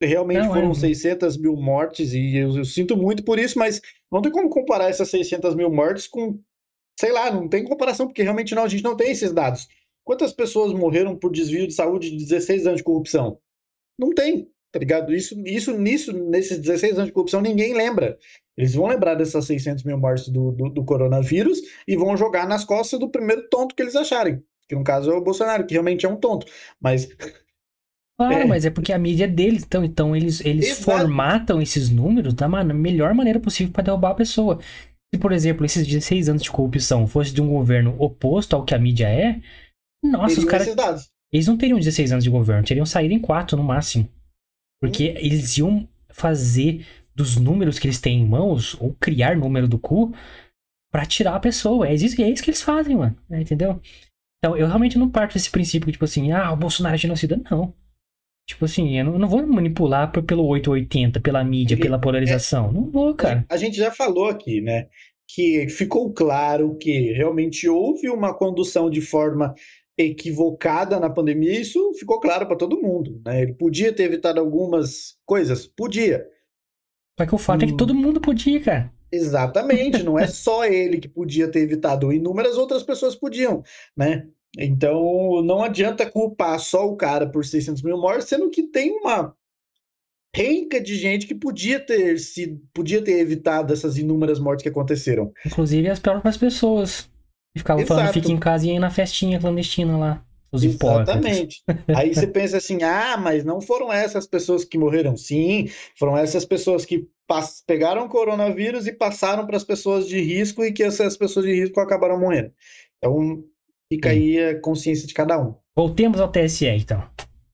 Realmente não, foram é. 600 mil mortes e eu, eu, sinto muito por isso, mas não tem como comparar essas 600 mil mortes com, sei lá, não tem comparação, porque realmente não, a gente não tem esses dados. Quantas pessoas morreram por desvio de saúde de 16 anos de corrupção? Não tem, tá ligado? Isso, isso nisso, nesses 16 anos de corrupção, ninguém lembra. Eles vão lembrar dessas 600 mil mortes do, do, do, coronavírus e vão jogar nas costas do primeiro tonto que eles acharem. Que no caso é o Bolsonaro, que realmente é um tonto. Mas.
Claro, é. mas é porque a mídia é deles, então, então eles, eles formatam esses números da melhor maneira possível para derrubar a pessoa. Se, por exemplo, esses 16 anos de corrupção fosse de um governo oposto ao que a mídia é, nossa, os caras. Eles não teriam 16 anos de governo, teriam saído em 4 no máximo. Porque hum. eles iam fazer dos números que eles têm em mãos, ou criar número do cu, para tirar a pessoa. É isso, é isso que eles fazem, mano. É, entendeu? Então, eu realmente não parto desse princípio que, tipo assim, ah, o Bolsonaro é genocida. Não. Tipo assim, eu não, eu não vou manipular pelo 880, pela mídia, Ele, pela polarização. É, não vou, cara.
A gente já falou aqui, né? Que ficou claro que realmente houve uma condução de forma equivocada na pandemia, isso ficou claro para todo mundo. Né? Ele podia ter evitado algumas coisas, podia.
Só que o fato hum. é que hum. todo mundo podia, cara.
Exatamente, não é só ele que podia ter evitado, inúmeras outras pessoas podiam, né? Então não adianta culpar só o cara por 600 mil mortes, sendo que tem uma renca de gente que podia ter sido, podia ter evitado essas inúmeras mortes que aconteceram.
Inclusive as próprias pessoas. E ficava Exato. falando, fica em casa e ia na festinha clandestina lá. Os
Exatamente. Aí você pensa assim, ah, mas não foram essas pessoas que morreram. Sim, foram essas pessoas que pegaram coronavírus e passaram para as pessoas de risco e que essas pessoas de risco acabaram morrendo. Então, fica Sim. aí a consciência de cada um.
Voltemos ao TSE, então.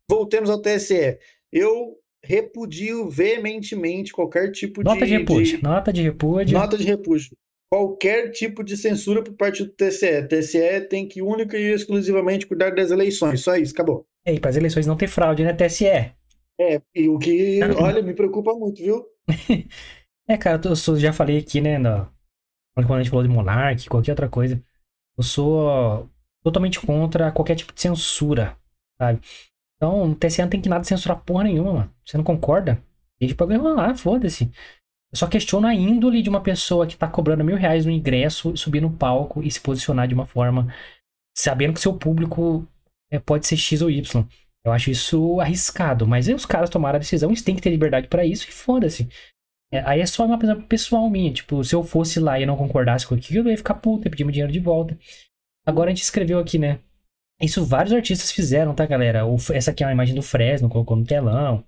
Voltemos ao TSE. Eu repudio veementemente qualquer tipo
nota
de...
Nota de repúdio. De... Nota de repúdio.
Nota de repúdio qualquer tipo de censura por parte do TSE. O TSE tem que única e exclusivamente cuidar das eleições. Só isso, acabou.
E para as eleições não ter fraude, né, TSE?
É, e o que, olha, me preocupa muito, viu?
é, cara, eu já falei aqui, né, no, quando a gente falou de Monark, qualquer outra coisa. Eu sou totalmente contra qualquer tipo de censura, sabe? Então, o TSE não tem que nada censurar porra nenhuma, mano. Você não concorda? Deixa o programa lá, foda-se. Eu só questiono a índole de uma pessoa que tá cobrando mil reais no ingresso, subir no palco e se posicionar de uma forma, sabendo que seu público é, pode ser X ou Y. Eu acho isso arriscado, mas os caras tomaram a decisão, eles têm que ter liberdade para isso e foda-se. É, aí é só uma coisa pessoal minha, tipo, se eu fosse lá e não concordasse com aquilo, eu ia ficar puta, pedir meu dinheiro de volta. Agora a gente escreveu aqui, né? Isso vários artistas fizeram, tá, galera? O, essa aqui é uma imagem do Fresno, colocou no telão.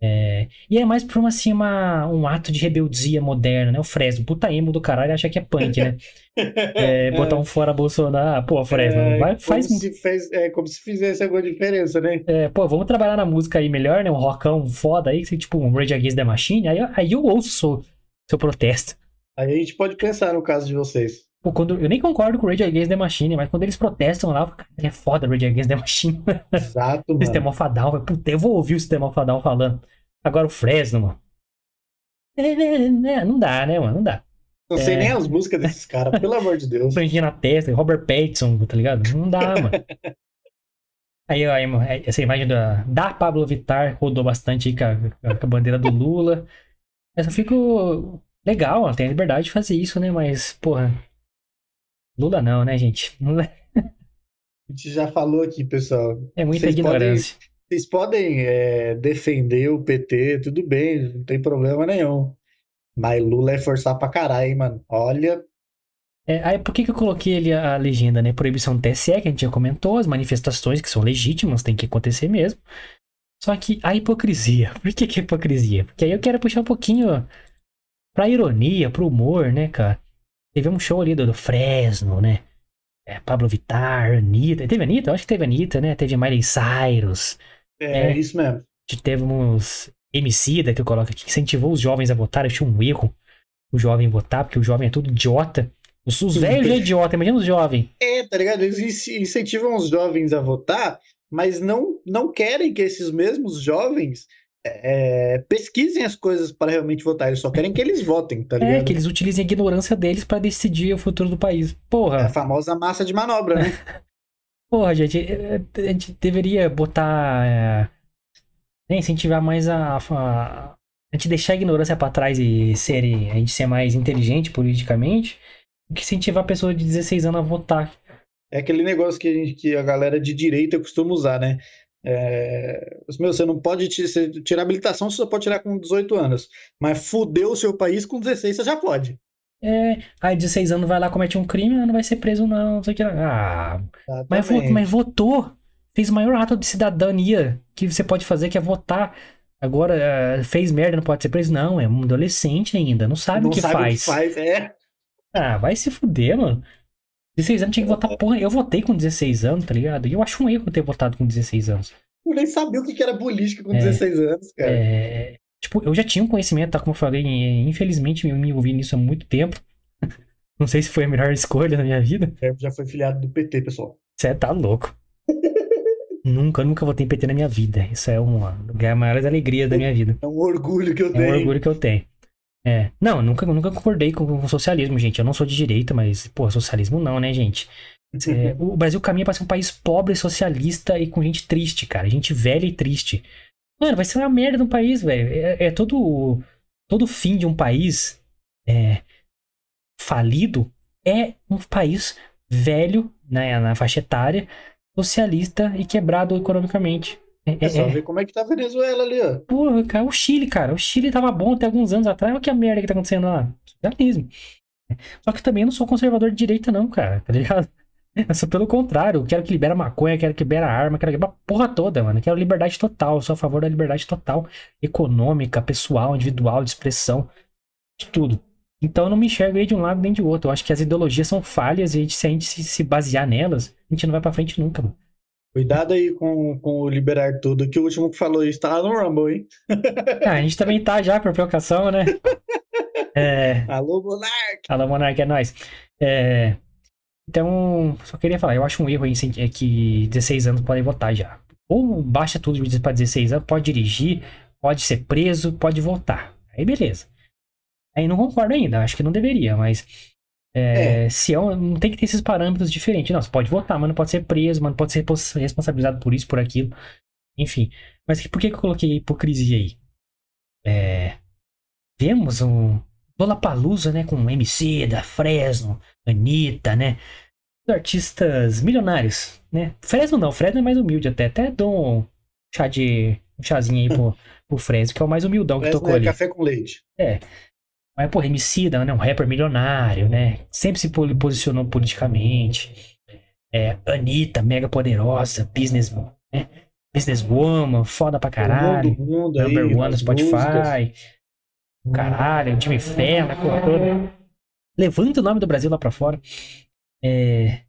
É, e é mais por uma, assim, uma, um ato de rebeldia moderna, né? O Fresno, puta emo do caralho, acha que é punk, né? É, botar um fora Bolsonaro. Pô, Fresno,
É,
vai,
como
faz.
se fez- é como se fizesse alguma diferença, né?
É, pô, vamos trabalhar na música aí melhor, né? Um rockão foda aí, tipo um Rage Against the Machine. Aí, eu- aí eu ouço seu, seu protesto.
Aí a gente pode pensar no caso de vocês.
Pô, quando, eu nem concordo com o Rage Against the Machine, mas quando eles protestam lá, cara, é foda Rage Against the Machine.
Exato, mano.
Sistema Fadal, eu, puta, eu vou ouvir o Sistema Fadal falando. Agora o Fresno, mano. É, é, é, não dá, né, mano? Não dá.
Não sei
É.
nem as músicas desses caras, pelo amor de Deus.
Franjinha na testa, Robert Pattinson, tá ligado? Não dá, mano. Aí, aí mano, essa imagem da, da Pablo Vittar rodou bastante aí com a, com a bandeira do Lula. Eu fico legal, ela tem a liberdade de fazer isso, né? Mas, porra. Lula não, né, gente? Lula
A gente já falou aqui, pessoal.
é muita
Vocês podem-
ignorância.
Vocês podem é, defender o PT, tudo bem, não tem problema nenhum. Mas Lula é forçar pra caralho, hein, mano. Olha,
É, aí por que, que eu coloquei ali a, a legenda, né? Proibição do TSE, que a gente já comentou, as manifestações que são legítimas, tem que acontecer mesmo. Só que a hipocrisia. Por que, que é hipocrisia? Porque aí eu quero puxar um pouquinho pra ironia, pro humor, né, cara? Teve um show ali do, do Fresno, né? É, Pablo Vittar, Anitta. Teve Anitta? Eu acho que teve Anitta, né? Teve Miley Cyrus.
é,
É.
isso mesmo.
Teve uns Emicida que eu coloco aqui, que incentivou os jovens a votar. Eu tinha um erro o jovem votar, porque o jovem é tudo idiota. Os, os velhos já é idiota, imagina os jovens.
É, tá ligado? Eles in- incentivam os jovens a votar, mas não, não querem que esses mesmos jovens é, pesquisem as coisas para realmente votar. Eles só querem que eles votem, tá
É,
ligado?
que eles utilizem a ignorância deles pra decidir o futuro do país.
É a
Porra,
famosa massa de manobra, né?
porra, gente, é, a gente deveria botar. é, né, incentivar mais a, a. A gente deixar a ignorância pra trás e ser, a gente ser mais inteligente politicamente, do que incentivar a pessoa de 16 anos a votar.
É aquele negócio que a, gente, que a galera de direita costuma usar, né? É, meu, você não pode tirar habilitação, você só pode tirar com 18 anos. Mas fudeu o seu país com 16, você já pode.
É, aí 16 anos vai lá, comete um crime, não vai ser preso, não, não sei o que. Ah, Mas, vo-
Exatamente.
mas votou. Fez o maior ato de cidadania que você pode fazer, que é votar. Agora, eh, fez merda, não pode ser preso. Não, é um adolescente ainda, não sabe
não
o que
sabe
faz.
o que faz. É.
Ah, vai se fuder, mano. 16 anos tinha que votar porra. Eu votei com 16 anos, tá ligado? E eu acho um erro eu ter votado com 16 anos.
Eu nem sabia o que era política com
É.
16 anos, cara.
É, tipo, eu já tinha um conhecimento, tá? Como eu falei, eh, infelizmente eu me envolvi nisso há muito tempo. Não sei se foi a melhor escolha na minha vida.
É, já foi filiado do PT, pessoal.
Você tá louco. nunca, nunca votei em PT na minha vida. Isso é uma das maiores alegrias da minha vida.
É um orgulho que eu
É um
tenho.
orgulho que eu tenho. É. Não, nunca, nunca concordei com, com o socialismo, gente. Eu não sou de direita, mas, pô, socialismo não, né, gente? É, o Brasil caminha pra ser um país pobre, socialista e com gente triste, cara. Gente velha e triste. Mano, vai ser uma merda no país, velho. É, é todo. Todo fim de um país é, falido é um país velho, né, na faixa etária, socialista e quebrado economicamente. É,
É só
é-
ver como é que tá a Venezuela ali, ó.
Porra, cara, o Chile, cara. O Chile tava bom até alguns anos atrás. Olha que a merda que tá acontecendo lá. Socialismo. Só que também eu não sou conservador de direita, não, cara. Tá ligado? Eu sou pelo contrário. Eu quero que libera maconha, quero que libera arma, quero que libera a porra toda, mano. Eu quero liberdade total. Eu sou a favor da liberdade total. Econômica, pessoal, individual, de expressão. De tudo. Então eu não me enxergo aí de um lado nem de outro. Eu acho que as ideologias são falhas e a gente- se a gente se basear nelas, a gente não vai pra frente nunca, mano.
Cuidado aí com, com o liberar tudo, que o último que falou isso tá no Rumble, hein?
Ah, a gente também tá já por provocação, né? É.
Alô, Monark!
Alô, Monark, é nóis. É, Então, só queria falar, eu acho um erro aí é que 16 anos podem votar já. Ou baixa tudo para 16 anos, pode dirigir, pode ser preso, pode votar. Aí beleza. Aí não concordo ainda, acho que não deveria, mas É, Se é um, não tem que ter esses parâmetros diferentes. Não, você pode votar, mas não pode ser preso, mas não pode ser responsabilizado por isso, por aquilo. Enfim. Mas por que, que eu coloquei hipocrisia aí? É, vemos um Lollapalooza, né, com MC da Fresno, Anitta, né? Artistas milionários, né? Fresno não, Fresno é mais humilde até. Até dou um chá de. um chazinho aí pro, pro Fresno, que é o mais humildão que
Fresno
tocou
é
ali.
café com leite.
É. Mas, pô, MC, né? Um rapper milionário, né? Sempre se po- posicionou politicamente. É, Anitta, mega poderosa, business, né? Businesswoman, foda pra caralho.
Mundo aí,
Number one no
nas músicas.
Spotify. Caralho, Jimmy Fallon, a porra toda. Levanta o nome do Brasil lá pra fora. É,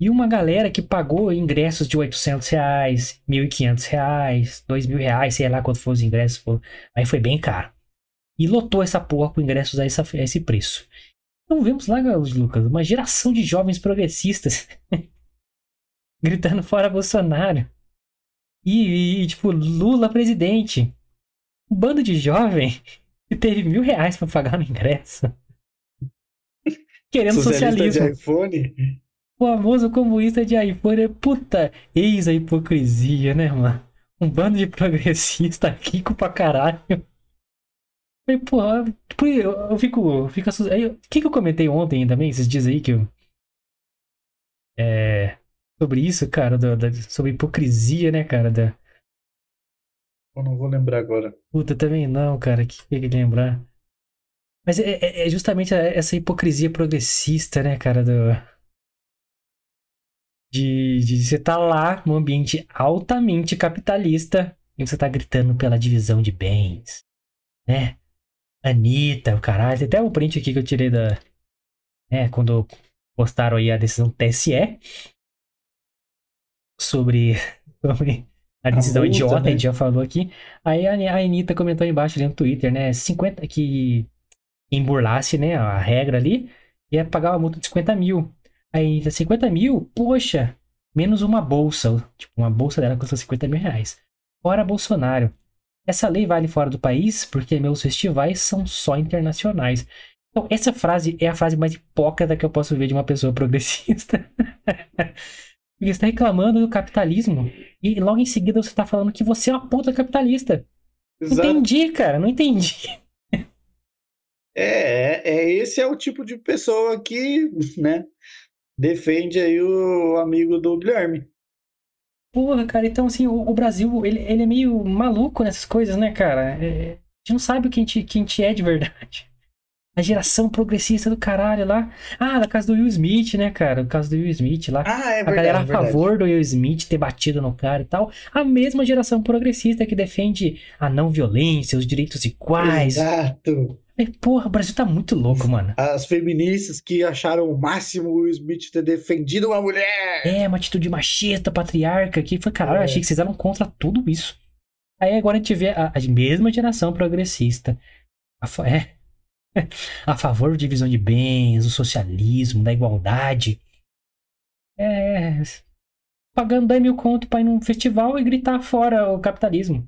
E uma galera que pagou ingressos de 800 reais, 1.500 reais, 2 mil reais, sei lá quanto foram os ingressos. Aí foi bem caro. E lotou essa porra com ingressos a, essa- a esse preço. Então vemos lá, Lucas, uma geração de jovens progressistas gritando fora Bolsonaro. E, e, tipo, Lula presidente. Um bando de jovem que teve mil reais pra pagar no ingresso. Querendo socialismo.
de iPhone.
O famoso comunista de iPhone é puta. Eis a hipocrisia, né, mano? Um bando de progressista rico pra caralho. Aí, porra, tipo, eu, eu fico. eu fico assustado. O que, que eu comentei ontem também, esses dias aí que eu. É. Sobre isso, cara, da- da- sobre hipocrisia, né, cara? Da,
Eu não vou lembrar agora.
Puta, também não, cara, que tem que lembrar. Mas é, é- é justamente essa hipocrisia progressista, né, cara, do... De, de você tá lá num ambiente altamente capitalista e você tá gritando pela divisão de bens, né? Anitta, o caralho, tem até um print aqui que eu tirei da... né, quando postaram aí a decisão do TSE sobre, sobre a decisão
multa,
idiota,
né?
a gente já falou aqui. Aí a, a Anitta comentou embaixo ali no Twitter, né? 50 que quem burlasse, né, a regra ali, ia pagar uma multa de 50 mil. Aí 50 mil, poxa, menos uma bolsa. Tipo, uma bolsa dela custa 50 mil reais. Fora Bolsonaro. Essa lei vale fora do país porque meus festivais são só internacionais. Então, essa frase é a frase mais hipócrita que eu posso ver de uma pessoa progressista. Porque está reclamando do capitalismo e logo em seguida você está falando que você é uma puta capitalista. Não
Exato.
entendi, cara, não entendi.
É, é, é, esse é o tipo de pessoa que, né, defende aí o amigo do Guilherme.
Porra, cara, então assim, o, o Brasil, ele, ele é meio maluco nessas coisas, né, cara? É, a gente não sabe o que a gente, a é de verdade. A geração progressista do caralho lá. Ah, da casa do Will Smith, né, cara? O caso do Will Smith lá.
Ah, é
a
verdade.
galera a
é verdade.
favor do Will Smith ter batido no cara e tal. A mesma geração progressista que defende a não violência, os direitos iguais.
Exato.
E, porra, o Brasil tá muito louco, mano.
As feministas que acharam o máximo o Will Smith ter defendido uma mulher.
É, uma atitude machista, patriarca, que foi, caralho,
É.
achei que vocês eram contra tudo isso. Aí agora a gente vê a, a mesma geração progressista. A, é, a favor da divisão de bens, do socialismo, da igualdade. É. Pagando 10 mil conto pra ir num festival e gritar fora o capitalismo.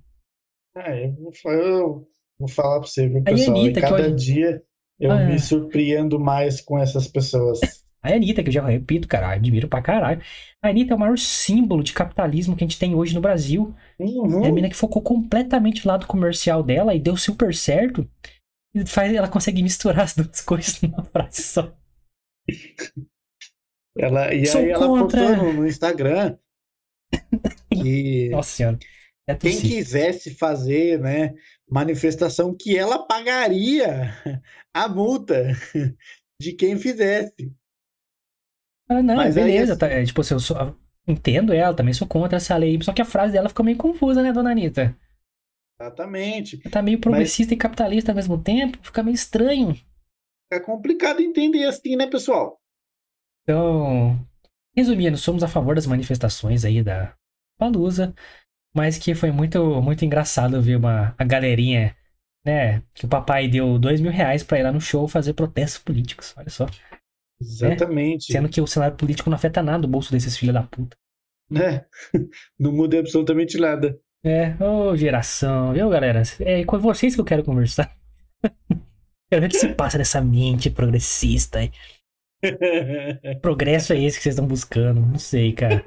É, eu vou falar pra você, viu, pessoal?
Anitta,
e
que
cada
olha-
dia eu
Ah.
me surpreendo mais com essas pessoas.
A Anitta, que eu já repito, cara, admiro pra caralho. A Anitta é o maior símbolo de capitalismo que a gente tem hoje no Brasil.
Uhum.
É a mina que focou completamente no lado comercial dela e deu super certo. E faz, ela consegue misturar as duas coisas numa frase só.
Ela, e
Sou
aí ela
contra.
postou no, Instagram que
Nossa senhora. É
quem quisesse fazer, né, manifestação que ela pagaria a multa de quem fizesse.
Ah, não,
Mas aí
beleza.
esse-
Tá, é, tipo, assim, eu sou- entendo ela, também sou contra essa lei. Só que a frase dela ficou meio confusa, né, dona Anitta?
Exatamente.
Tá meio progressista e capitalista ao mesmo tempo. Fica meio estranho.
É complicado entender assim, né, pessoal?
Então, resumindo, somos a favor das manifestações aí da Palusa, mas que foi muito, muito engraçado ver uma, a galerinha, né? Que o papai deu dois mil reais pra ir lá no show fazer protestos políticos. Olha só.
Exatamente.
Sendo que o cenário político não afeta nada o bolso desses filhos da puta.
Né? Não muda absolutamente nada.
É, ô geração, viu, galera? É com vocês que eu quero conversar. quero ver o que se passa nessa mente progressista aí. progresso é esse que vocês estão buscando? Não sei, cara.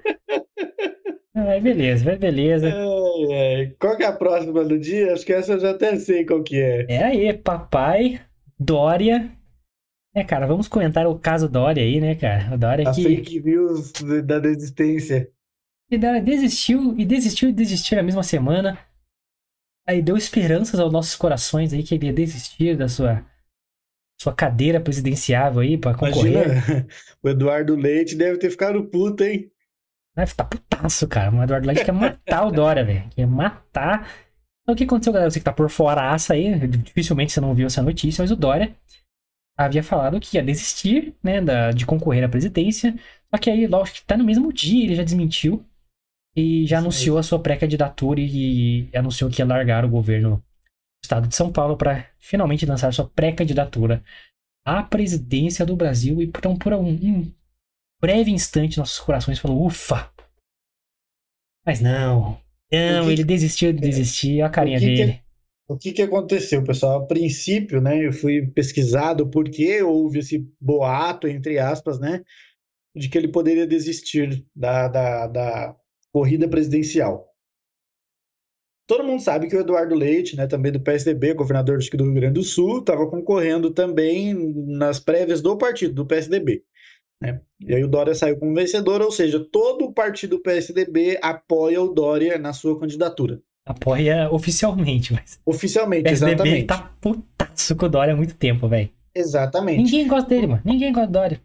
Vai beleza, vai beleza.
É, é. Qual que é a próxima do dia? Acho que essa eu já até sei qual que é.
É aí, papai, Dória. É, cara, vamos comentar o caso Dória aí, né, cara? O Dória
A
que
fake news da desistência.
e Dória desistiu e desistiu e desistiu na mesma semana. Aí deu esperanças aos nossos corações aí que ele ia desistir da sua sua cadeira presidenciável aí pra concorrer.
Imagina, o Eduardo Leite deve ter ficado puto, hein?
Vai ficar putaço, cara. O Eduardo Leite quer matar o Dória, velho. Quer matar. Então, o que aconteceu, galera? Você que tá por fora aça aí, dificilmente você não viu essa notícia, mas o Dória havia falado que ia desistir, né, da, de concorrer à presidência. Só que aí, lógico que tá no mesmo dia, ele já desmentiu e já
Isso
anunciou a sua pré-candidatura e, e anunciou que ia largar o governo do estado de São Paulo para finalmente lançar sua pré-candidatura à presidência do Brasil. E então, por um, um breve instante, nossos corações falaram, ufa! Mas não, não,
que
ele
que-
desistiu de desistir, olha a carinha
que que-
dele.
O que que aconteceu, pessoal? A princípio, né, eu fui pesquisado porque houve esse boato, entre aspas, né, de que ele poderia desistir da, da, da corrida presidencial. Todo mundo sabe que o Eduardo Leite, né, também do PSDB, governador que do Rio Grande do Sul, estava concorrendo também nas prévias do partido, do PSDB. Né? E aí o Dória saiu como vencedor, ou seja, todo o partido PSDB apoia o Dória na sua candidatura.
Apoia oficialmente, mas o
Oficialmente,
PSDB
exatamente.
tá putaço com o Dória há muito tempo, velho.
Exatamente.
Ninguém gosta dele, mano. Ninguém gosta do Dória.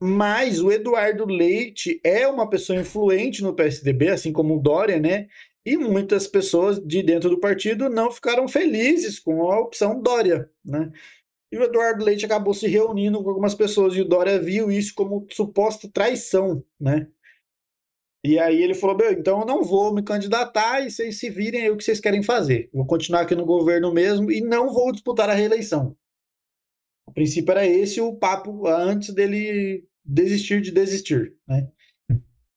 Mas o Eduardo Leite é uma pessoa influente no PSDB, assim como o Dória, né? E muitas pessoas de dentro do partido não ficaram felizes com a opção Dória, né? E o Eduardo Leite acabou se reunindo com algumas pessoas e o Dória viu isso como suposta traição, né? E aí ele falou: Meu, então eu não vou me candidatar e vocês se virem aí o que vocês querem fazer. Vou continuar aqui no governo mesmo e não vou disputar a reeleição. A princípio era esse o papo antes dele desistir de desistir, né?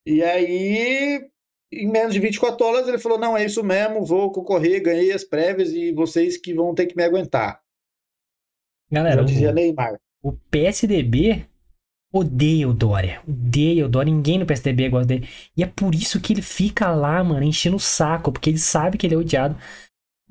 E aí, em menos de 24 horas, ele falou: Não, é isso mesmo, vou concorrer, ganhei as prévias e vocês que vão ter que me aguentar.
Galera,
Já dizia
o,
Neymar.
o PSDB odeia o Dória. Odeia o Dória. Ninguém no PSDB gosta dele. E é por isso que ele fica lá, mano, enchendo o saco. Porque ele sabe que ele é odiado.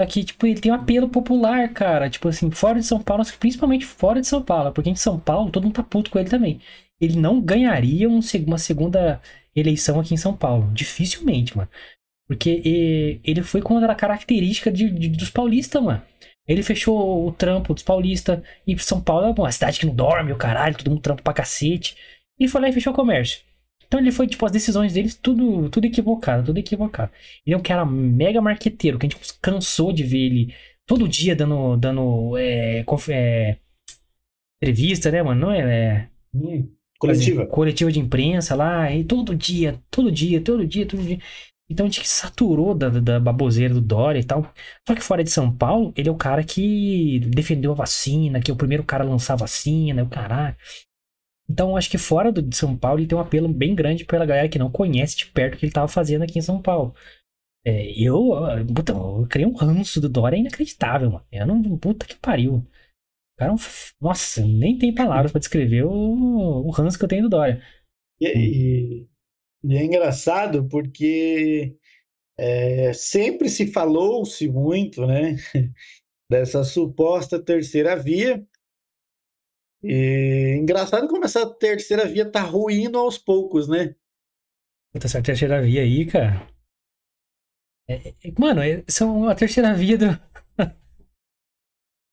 Só que, tipo, ele tem um apelo popular, cara. Tipo assim, fora de São Paulo, principalmente fora de São Paulo. Porque em São Paulo, todo mundo tá puto com ele também. Ele não ganharia um uma segunda eleição aqui em São Paulo. Dificilmente, mano. Porque eh, ele foi contra a característica de, de- dos paulistas, mano. Ele fechou o trampo dos paulistas. E São Paulo é uma cidade que não dorme, o caralho, todo mundo trampa pra cacete. Ele foi lá e fechou o comércio. Então ele foi, tipo, as decisões deles, tudo, tudo equivocado, tudo equivocado. Ele é um cara mega marqueteiro, que a gente cansou de ver ele todo dia dando, dando é, é, entrevista, né, mano? Não é, é
coletiva.
coletiva de imprensa lá, e todo dia, todo dia, todo dia, todo dia. Então a gente saturou da, da baboseira do Dória e tal. Só que fora de São Paulo, ele é o cara que defendeu a vacina, que é o primeiro cara a lançar a vacina, o caralho. Então acho que fora do, de São Paulo ele tem um apelo bem grande pela galera que não conhece de perto o que ele tava fazendo aqui em São Paulo. É, eu, puta, eu criei um ranço do Dória inacreditável, mano. Eu não, puta que pariu. O cara, é nossa, nem tem palavras pra descrever o, o ranço que eu tenho do Dória.
E, e- e é engraçado porque é, sempre se falou-se muito, né, dessa suposta terceira via. E engraçado como essa terceira via tá ruindo aos poucos, né?
Puta, essa terceira via aí, cara. É- é- mano, é- são a terceira via do...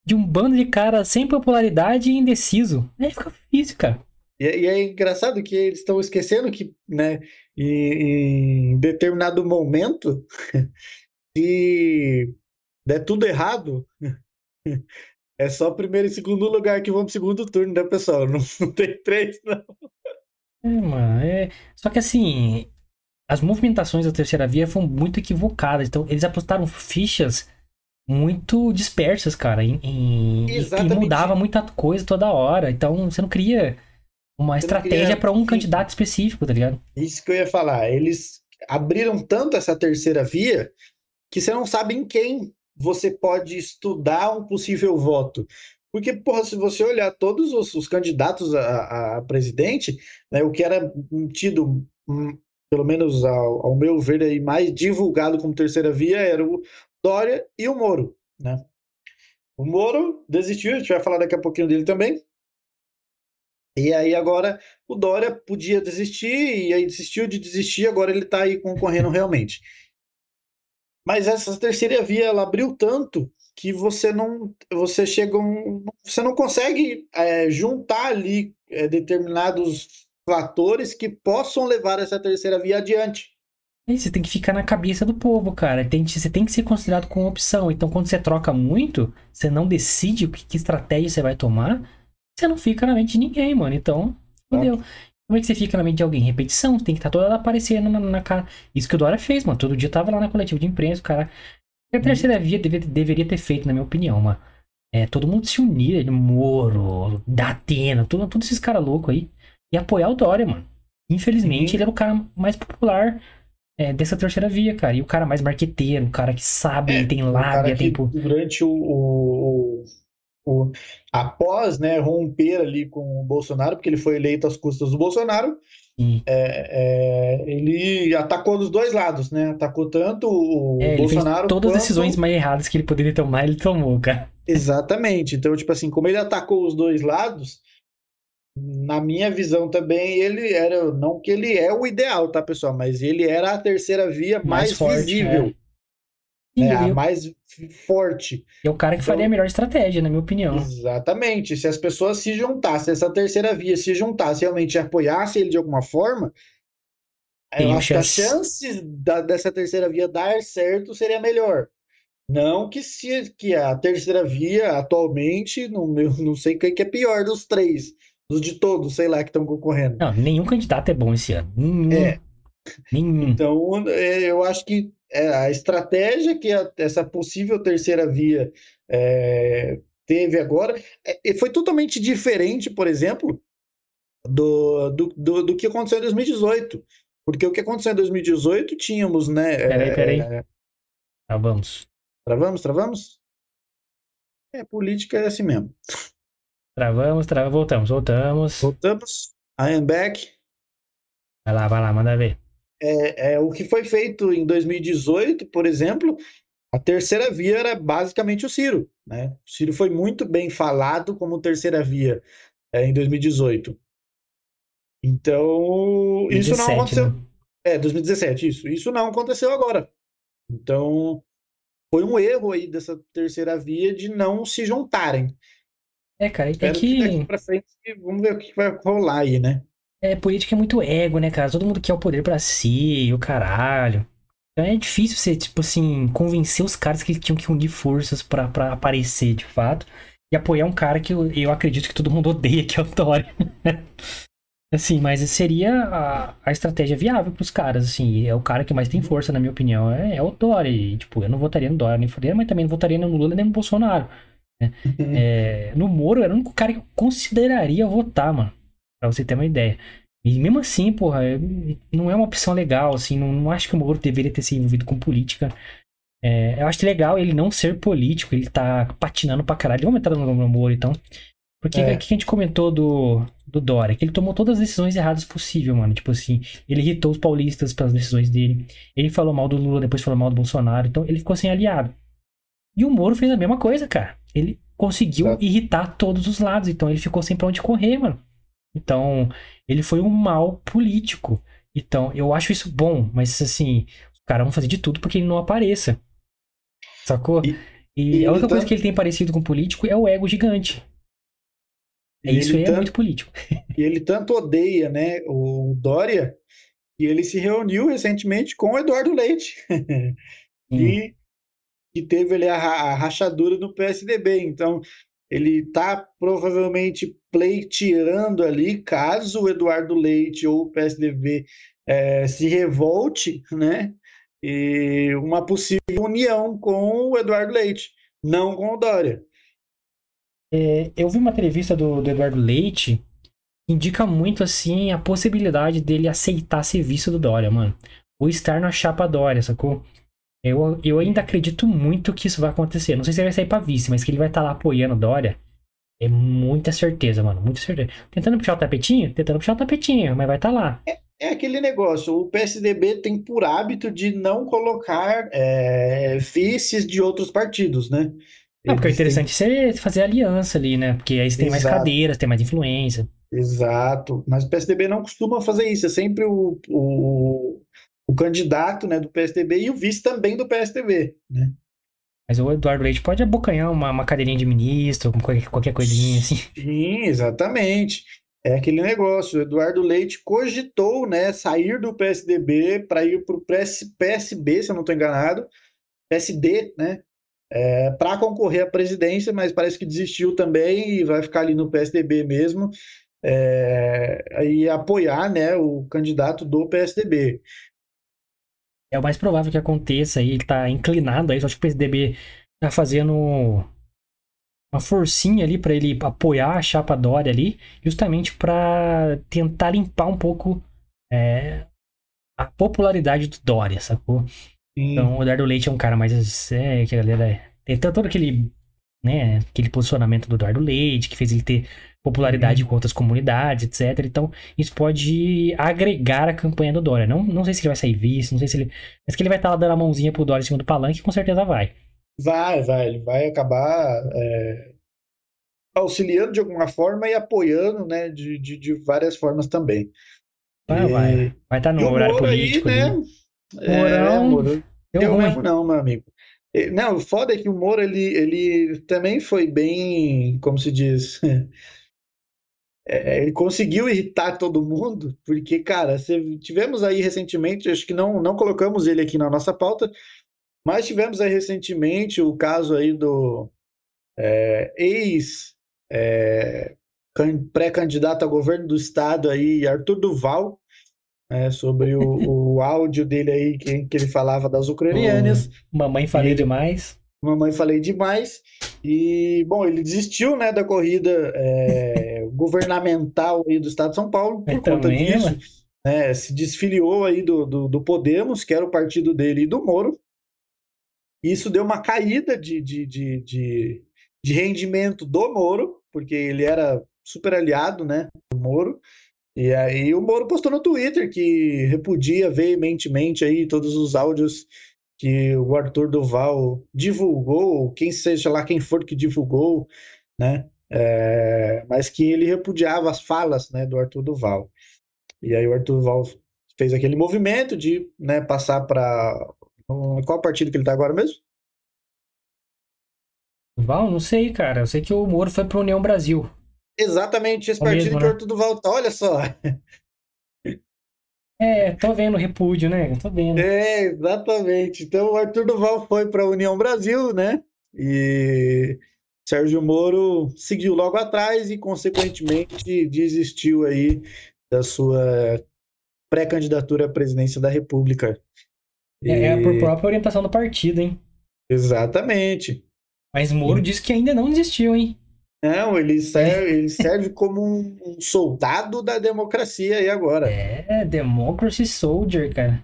de um bando de cara sem popularidade e indeciso. Aí fica difícil, cara.
E, é- e é engraçado que eles estão esquecendo que, né, em, em determinado momento, se der tudo errado, é só primeiro e segundo lugar que vão pro segundo turno, né, pessoal? Não, não tem três, não.
É, mano, é... Só que assim, as movimentações da terceira via foram muito equivocadas. Então, eles apostaram fichas muito dispersas, cara. Em, em- e- E
Exatamente.
mudava muita coisa toda hora. Então, você não cria uma estratégia pra um candidato específico, tá ligado?
Isso que eu ia falar. Eles abriram tanto essa terceira via que você não sabe em quem você pode estudar um possível voto. Porque, porra, se você olhar todos os, os candidatos a, a, presidente, né, o que era tido, hum, pelo menos ao, ao, meu ver, aí, mais divulgado como terceira via era o Dória e o Moro. Né? O Moro desistiu, a gente vai falar daqui a pouquinho dele também. E aí agora o Dória podia desistir, e aí desistiu de desistir, agora ele está aí concorrendo realmente. Mas essa terceira via ela abriu tanto que você não você chega um, você não consegue é, juntar ali é, determinados fatores que possam levar essa terceira via adiante.
Você tem que ficar na cabeça do povo, cara. Tem, você tem que ser considerado como opção. Então, quando você troca muito, você não decide que, que estratégia você vai tomar, você não fica na mente de ninguém, mano. Então, entendeu? Como é que você fica na mente de alguém? Repetição, tem que estar tá toda aparecendo na, na, cara. Isso que o Dora fez, mano. Todo dia tava lá na coletiva de imprensa, o cara. A terceira via deve, deveria ter feito, na minha opinião, mano. É, todo mundo se unir, Moro, Datena, todos esses caras loucos aí, e apoiar o Dória, mano. Infelizmente, ele era o cara mais popular é, dessa terceira via, cara. E o cara mais marqueteiro, o cara que sabe, é, tem lábia, tem.
Durante o, o, o, após né, romper ali com o Bolsonaro, porque ele foi eleito às custas do Bolsonaro, é, é, ele atacou dos dois lados, né? Atacou tanto o é, Bolsonaro.
todas as decisões mais erradas que ele poderia tomar, ele tomou, cara.
Exatamente. Então, tipo assim, como ele atacou os dois lados, na minha visão também, ele era. Não que ele é o ideal, tá, pessoal? Mas ele era a terceira via mais, mais forte, visível. É. Sim, é, a mais forte.
É o cara que então, faria a melhor estratégia, na minha opinião.
Exatamente. Se as pessoas se juntassem, essa terceira via se juntasse realmente apoiasse ele de alguma forma, Tem eu acho chance. que a chance da, dessa terceira via dar certo seria melhor. Não que se que a terceira via atualmente, não, não sei quem que é pior dos três, dos de todos, sei lá, que estão concorrendo.
Não, nenhum candidato é bom esse ano. Nenhum. É.
Nenhum. Então, é, eu acho que a estratégia que a, essa possível terceira via é, teve agora é, foi totalmente diferente, por exemplo, do, do, do, do, que aconteceu em 2018. Porque o que aconteceu em 2018 tínhamos, né?
Peraí, peraí. É... Travamos.
Travamos, travamos? É, política é assim mesmo.
Travamos, travamos, voltamos, voltamos.
Voltamos. I am back.
Vai lá, vai lá, manda ver
é, é, o que foi feito em 2018, por exemplo, a terceira via era basicamente o Ciro. Né? O Ciro foi muito bem falado como terceira via é, em 2018. Então, 2017, isso não aconteceu. Né? É, 2017, isso. Isso não aconteceu agora. Então, foi um erro aí dessa terceira via de não se juntarem.
É, cara, e tem que...
que pra frente, vamos ver o que vai rolar aí, né?
É, política é muito ego, né, cara? Todo mundo quer o poder para si, o caralho. Então é difícil você, tipo assim, convencer os caras que tinham que unir forças para aparecer, de fato. E apoiar um cara que eu, eu acredito que todo mundo odeia, que é o Dória. assim, mas seria a, a estratégia viável pros caras, assim. É o cara que mais tem força, na minha opinião, é, é o Dória. E, tipo, eu não votaria no Dória nem Fodera, mas também não votaria no Lula nem no Bolsonaro. Né? É, no Moro, era o único cara que eu consideraria votar, mano. Pra você ter uma ideia. E mesmo assim, porra, não é uma opção legal, assim, não, não acho que o Moro deveria ter se envolvido com política. É, eu acho legal ele não ser político, ele tá patinando pra caralho. Vamos entrar no, no Moro, então. Porque é. o que a gente comentou do, do Dória? Que ele tomou todas as decisões erradas possível, mano. Tipo assim, ele irritou os paulistas pelas decisões dele. Ele falou mal do Lula, depois falou mal do Bolsonaro. Então ele ficou sem aliado. E o Moro fez a mesma coisa, cara. Ele conseguiu Exato. irritar todos os lados. Então ele ficou sem pra onde correr, mano. Então, ele foi um mal político. Então, eu acho isso bom, mas assim, os caras vão fazer de tudo porque ele não apareça. Sacou? E, e, e a única coisa tá... que ele tem parecido com político é o ego gigante. É isso aí tanto, é muito político.
E ele tanto odeia, né, o Dória, que ele se reuniu recentemente com o Eduardo Leite. e, e teve ali a, a rachadura no PSDB. Então, ele está provavelmente pleiteando ali, caso o Eduardo Leite ou o PSDB é, se revolte, né? E uma possível união com o Eduardo Leite, não com o Dória.
É, eu vi uma entrevista do, do Eduardo Leite que indica muito assim a possibilidade dele aceitar ser vice do Dória, mano. Ou estar na chapa Dória, sacou? Eu, eu ainda acredito muito que isso vai acontecer. Não sei se ele vai sair pra vice, mas que ele vai estar tá lá apoiando o Dória. É muita certeza, mano. Muita certeza. Tentando puxar o tapetinho? Tentando puxar o tapetinho, mas vai estar tá lá.
É, é, aquele negócio. O PSDB tem por hábito de não colocar é, vices de outros partidos, né?
Não, porque o interessante têm... é fazer aliança ali, né? Porque aí você tem Exato. mais cadeiras, tem mais influência.
Exato. Mas o PSDB não costuma fazer isso. É sempre o, o, o candidato né, do PSDB e o vice também do PSDB, né?
Mas o Eduardo Leite pode abocanhar uma, uma cadeirinha de ministro, qualquer, qualquer coisinha assim.
Sim, exatamente. É aquele negócio. O Eduardo Leite cogitou né, sair do PSDB para ir para o PS, PSB, se eu não estou enganado, PSD, né? É, para concorrer à presidência, mas parece que desistiu também e vai ficar ali no PSDB mesmo. É, e apoiar né, o candidato do PSDB
é o mais provável que aconteça aí, ele tá inclinado aí, só que o PSDB tá fazendo uma forcinha ali para ele apoiar a chapa Dória ali, justamente para tentar limpar um pouco é, a popularidade do Dória, sacou? Sim. Então o Eduardo Leite é um cara mais. É, que a galera. Tem todo aquele. Né, aquele posicionamento do Eduardo Leite, que fez ele ter popularidade uhum. com outras comunidades, etc. Então, isso pode agregar a campanha do Dória. Não, não sei se ele vai sair vice, não sei se ele. Mas que ele vai estar lá dando a mãozinha pro Dória em cima do palanque, com certeza vai.
Vai, vai. Ele vai acabar é, auxiliando de alguma forma e apoiando, né, de, de, de várias formas também.
Vai, e... vai. Vai estar no horário político. Aí, né?
É, Moro, eu mesmo não, meu amigo. Não, o foda é que o Moro, ele, ele também foi bem, como se diz, é, ele conseguiu irritar todo mundo, porque, cara, tivemos aí recentemente, acho que não, não colocamos ele aqui na nossa pauta, mas tivemos aí recentemente o caso aí do é, ex é, pré-candidato a governo do estado aí, Arthur Duval, é, sobre o, o, áudio dele aí que, que ele falava das ucranianas.
mamãe falei demais.
Mamãe falei demais. E, bom, ele desistiu, né, da corrida é, governamental aí do estado de São Paulo por conta disso. Né, se desfiliou aí do, do, do, Podemos, que era o partido dele, e do Moro. Isso deu uma caída de, de, de, de, de rendimento do Moro, porque ele era super aliado, né, do Moro. E aí o Moro postou no Twitter que repudia veementemente aí todos os áudios que o Arthur Duval divulgou, quem seja lá quem for que divulgou, né? É, mas que ele repudiava as falas né, do Arthur Duval. E aí o Arthur Duval fez aquele movimento de né, passar para. Qual partido que ele está agora mesmo?
Duval? Não sei, cara. Eu sei que o Moro foi para União Brasil.
Exatamente esse é partido mesmo, que o né? Arthur Duval tá. Olha só.
É, tô vendo o repúdio, né? Tô vendo.
É, exatamente. Então o Arthur Duval foi para a União Brasil, né? E Sérgio Moro seguiu logo atrás e, consequentemente, desistiu aí da sua pré-candidatura à presidência da República.
E... É, é, por própria orientação do partido, hein?
Exatamente.
Mas Moro disse que ainda não desistiu, hein?
Não, ele serve, ele serve como um, soldado da democracia aí agora.
É, Democracy Soldier, cara.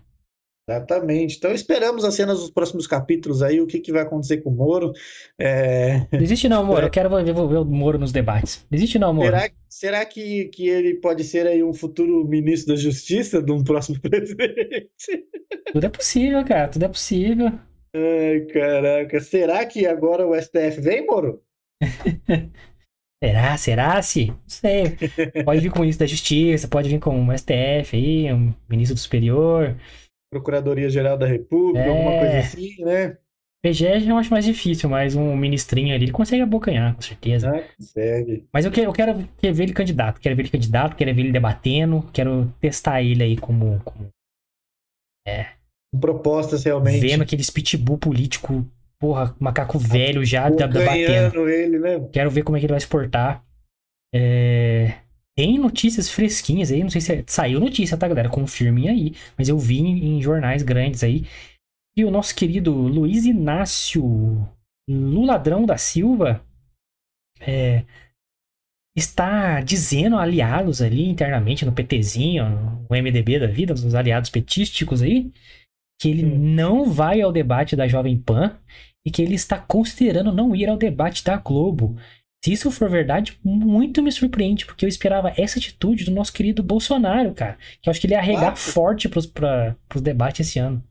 Exatamente. Então esperamos as cenas dos próximos capítulos aí, o que, que vai acontecer com o Moro. É...
Desiste não, Moro. É... Eu quero ver, ver o Moro nos debates. Desiste não, Moro.
Será, será que, que ele pode ser aí um futuro ministro da Justiça de um próximo presidente?
Tudo é possível, cara. Tudo é possível.
Ai, caraca. Será que agora o STF vem, Moro?
Será? Será se? Não sei. Pode vir com o ministro da Justiça, pode vir com o STF aí, um ministro do Superior.
Procuradoria-Geral da República, é... alguma coisa assim, né?
PGE eu acho mais difícil, mas um ministrinho ali, ele consegue abocanhar, com certeza.
Ah, consegue.
Mas eu, que, eu quero, quero ver ele candidato, quero ver ele candidato, quero ver ele debatendo, quero testar ele aí como... como
é. Propostas realmente.
Vendo aquele pitbull político porra, macaco velho já debatendo.
ele, né?
Quero ver como é que ele vai exportar. É... Tem notícias fresquinhas aí, não sei se é... saiu notícia, tá, galera? Confirmem aí. Mas eu vi em jornais grandes aí. E o nosso querido Luiz Inácio Luladrão da Silva é... está dizendo aliados ali internamente no PTzinho, no MDB da vida, os aliados petísticos aí, que ele hum. não vai ao debate da Jovem Pan e que ele está considerando não ir ao debate da Globo. Se isso for verdade, muito me surpreende, porque eu esperava essa atitude do nosso querido Bolsonaro, cara. Que eu acho que ele ia arregar forte pros, pra, pros debates esse ano.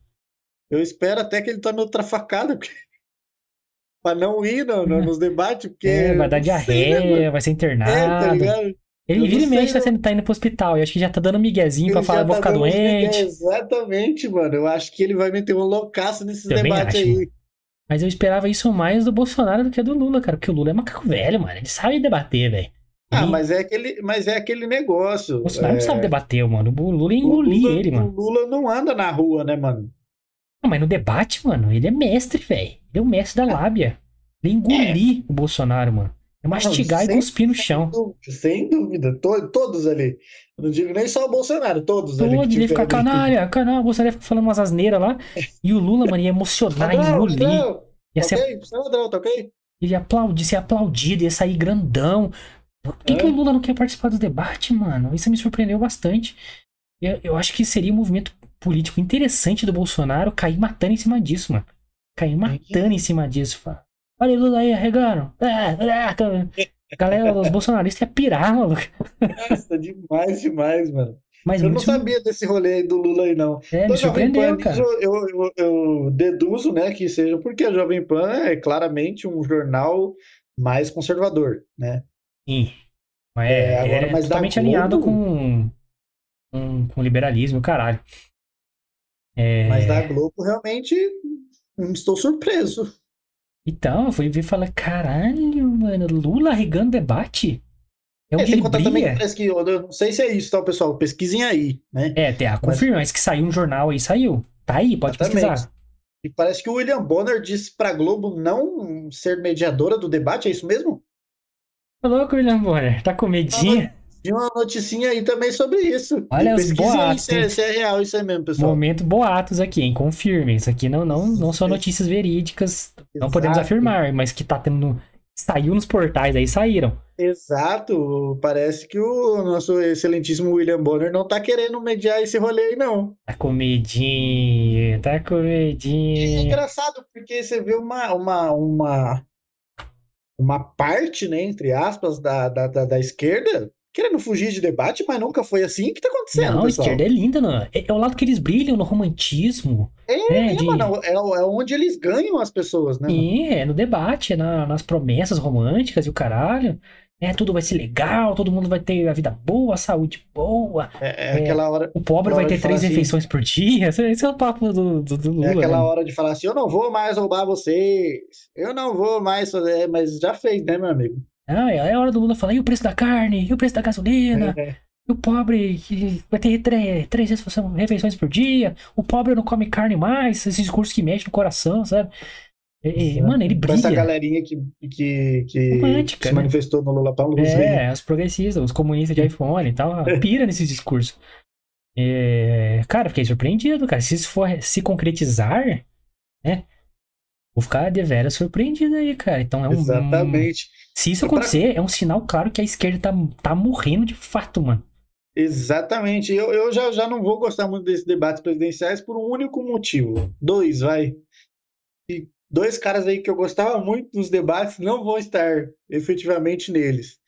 Eu espero até que ele tome outra facada, porque... pra não ir no- no- nos debates, porque.
É, vai dar
né,
diarreia, vai ser
mano? É,
internado.
tá ligado?
Ele
Eu
vira e
não
mexe, tá, sendo, tá indo pro hospital. Eu acho que já tá dando miguezinho pra
Ele
falar,
já
vou
tá
ficar doente.
Exatamente, mano. Eu acho que ele vai meter um loucaço nesses
Também
debates
acho,
aí.
Mas eu esperava isso mais do Bolsonaro do que do Lula, cara. Porque o Lula é macaco velho, mano. Ele sabe debater, velho.
Ah,
Ele-
mas é aquele, mas é aquele negócio.
O Bolsonaro não
é,
sabe debater, mano. O Lula engolir ele, mano.
O Lula não anda na rua, né, mano?
Não, mas no debate, mano, ele é mestre, velho. Ele é o mestre da lábia. Ele engolir o Bolsonaro, mano. É mastigar e
sem-
cuspir no chão.
Sem dúvida. To- todos ali. Eu não digo nem só o Bolsonaro, todos ali.
Ele
ali.
canalha, canalha. O Bolsonaro ia ficar falando umas asneiras lá. E o Lula, mano, ia emocionar, ia engolir.
ladrão,
Ia ser
ok? Você é ladrão, tá ok?
Ele ia aplaudir, ser aplaudido, ia sair grandão. Por que,
É.
que o Lula não quer participar dos debates, mano? Isso me surpreendeu bastante. Eu, eu acho que seria um movimento político interessante do Bolsonaro cair matando em cima disso, mano. Cair matando em cima disso. Fala. Olha o Lula aí, arregando. Ah, ah, tá. Galera, os bolsonaristas iam pirar, maluco.
Nossa, demais, demais, mano.
Mas
Eu não
muito.
sabia desse rolê aí do Lula aí, não.
É, me
Da Jovem
surpreendeu,
Pan,
cara.
Eu, eu, eu, deduzo, né, que seja porque a Jovem Pan é claramente um jornal mais conservador, né?
Sim.
É,
é,
agora,
é
mas
totalmente alinhado
Globo-
com, com, com liberalismo, caralho. É,
Mas da Globo, realmente, hum, estou surpreso.
Então, eu fui ver e falei, caralho, mano, Lula arregando debate? É
É, sem contar também que
brilha?
parece que, eu não sei se é isso, tá, pessoal? Pesquisem aí, né?
É, tem a confirma, mas que saiu um jornal aí, saiu. Tá aí, pode
Exatamente.
pesquisar.
E parece que o William Bonner disse pra Globo não ser mediadora do debate, é isso mesmo?
Tá louco, William Bonner? Tá com medinho?
Tinha uma noticinha aí também sobre isso.
Olha os
aí
boatos,
se é, se é real isso aí mesmo, pessoal.
Momento boatos aqui, hein? Confirmem. Isso aqui não, não, não são notícias verídicas. Não podemos
Exato.
afirmar, mas que tá tendo. Saiu nos portais aí, saíram.
Exato. Parece que o nosso excelentíssimo William Bonner não tá querendo mediar esse rolê aí, não.
Tá com medinho, tá com
É engraçado, porque você vê uma, uma, uma, uma parte, né, entre aspas, da, da, da, da esquerda querendo fugir de debate, mas nunca foi assim. O que tá acontecendo,
Não, a esquerda é linda, não. É, é o lado que eles brilham no romantismo.
É,
É,
é,
de-
mano, é, é onde eles ganham as pessoas, né?
Sim, é no debate, é na- nas promessas românticas e o caralho. É, tudo vai ser legal, todo mundo vai ter a vida boa, a saúde boa.
É, é aquela hora.
O pobre vai ter três
assim-
refeições por dia. Esse esse é o papo do, do, do Lula.
É aquela
né?
hora de falar assim, eu não vou mais roubar vocês, eu não vou mais fazer, mas já fez, né, meu amigo?
Ah, é a hora do Lula falar, e o preço da carne? E o preço da gasolina?
É,
E o pobre que vai ter três, três refeições- por dia? O pobre não come carne mais? Esse discurso que mexe no coração, sabe? É, é, mano, ele
Com essa
brilha.
galerinha que, que, que
Romântica,
se
né?
manifestou no Lula aí.
É, os progressistas, os comunistas de iPhone e tal, pira nesse discurso. É, cara, fiquei surpreendido, cara. Se isso for se concretizar, né? Vou ficar deveras surpreendido aí, cara. Então é um.
Exatamente.
Se isso
Pra-
acontecer, é um sinal claro que a esquerda tá, tá morrendo de fato, mano.
Exatamente. Eu, eu já, já não vou gostar muito desses debates presidenciais por um único motivo. Dois, vai. E dois caras aí que eu gostava muito dos debates não vão estar efetivamente neles.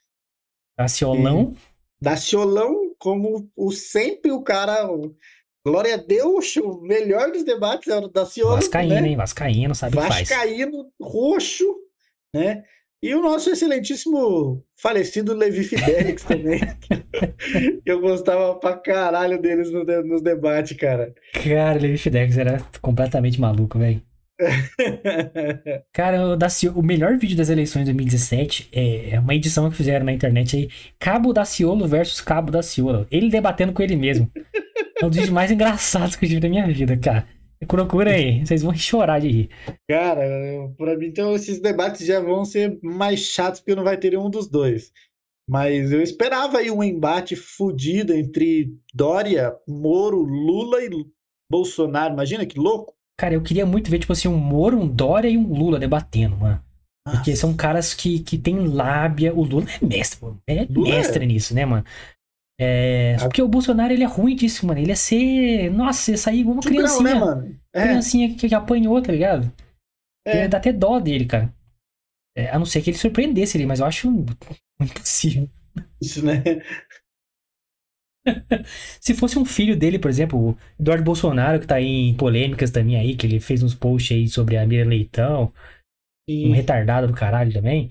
Daciolão,
Daciolão, como o sempre o cara. o- Glória a Deus, o melhor dos debates é o Daciolo.
Vascaíno,
né?
hein? Vascaíno, sabe o que faz.
Vascaíno, roxo, né? E o nosso excelentíssimo falecido Levi Fidelix também. eu gostava pra caralho deles no de- nos debates, cara.
Cara, Levi Fidelis era completamente maluco, velho. Cara, o, Daciolo, o melhor vídeo das eleições de 2017 é é uma edição que fizeram na internet aí. Cabo Daciolo versus Cabo Daciolo. Ele debatendo com ele mesmo. É um dos vídeos mais engraçados que eu tive da minha vida, cara. Procura aí, vocês vão chorar de rir.
Cara, pra mim, então, esses debates já vão ser mais chatos porque não vai ter nenhum dos dois. Mas eu esperava aí um embate fudido entre Dória, Moro, Lula e Bolsonaro. Imagina que louco.
Cara, eu queria muito ver, tipo assim, um Moro, um Dória e um Lula debatendo, mano. Porque são caras que, que têm lábia. O Lula é mestre, pô. Ele é
Lula é.
mestre nisso, né, mano? É, só
A-
porque o Bolsonaro, ele é ruim disso, mano. Ele é ser... Nossa, ia sair igual uma
Tigrão,
criancinha.
né, mano? É,
Criancinha que, que apanhou, tá ligado?
É.
Dá até dó dele, cara. É, a não ser que ele surpreendesse ali, mas eu acho impossível.
Isso, né?
Se fosse um filho dele, por exemplo, o Eduardo Bolsonaro, que tá em polêmicas também aí, que ele fez uns posts aí sobre a Mira Leitão, um retardado do caralho também.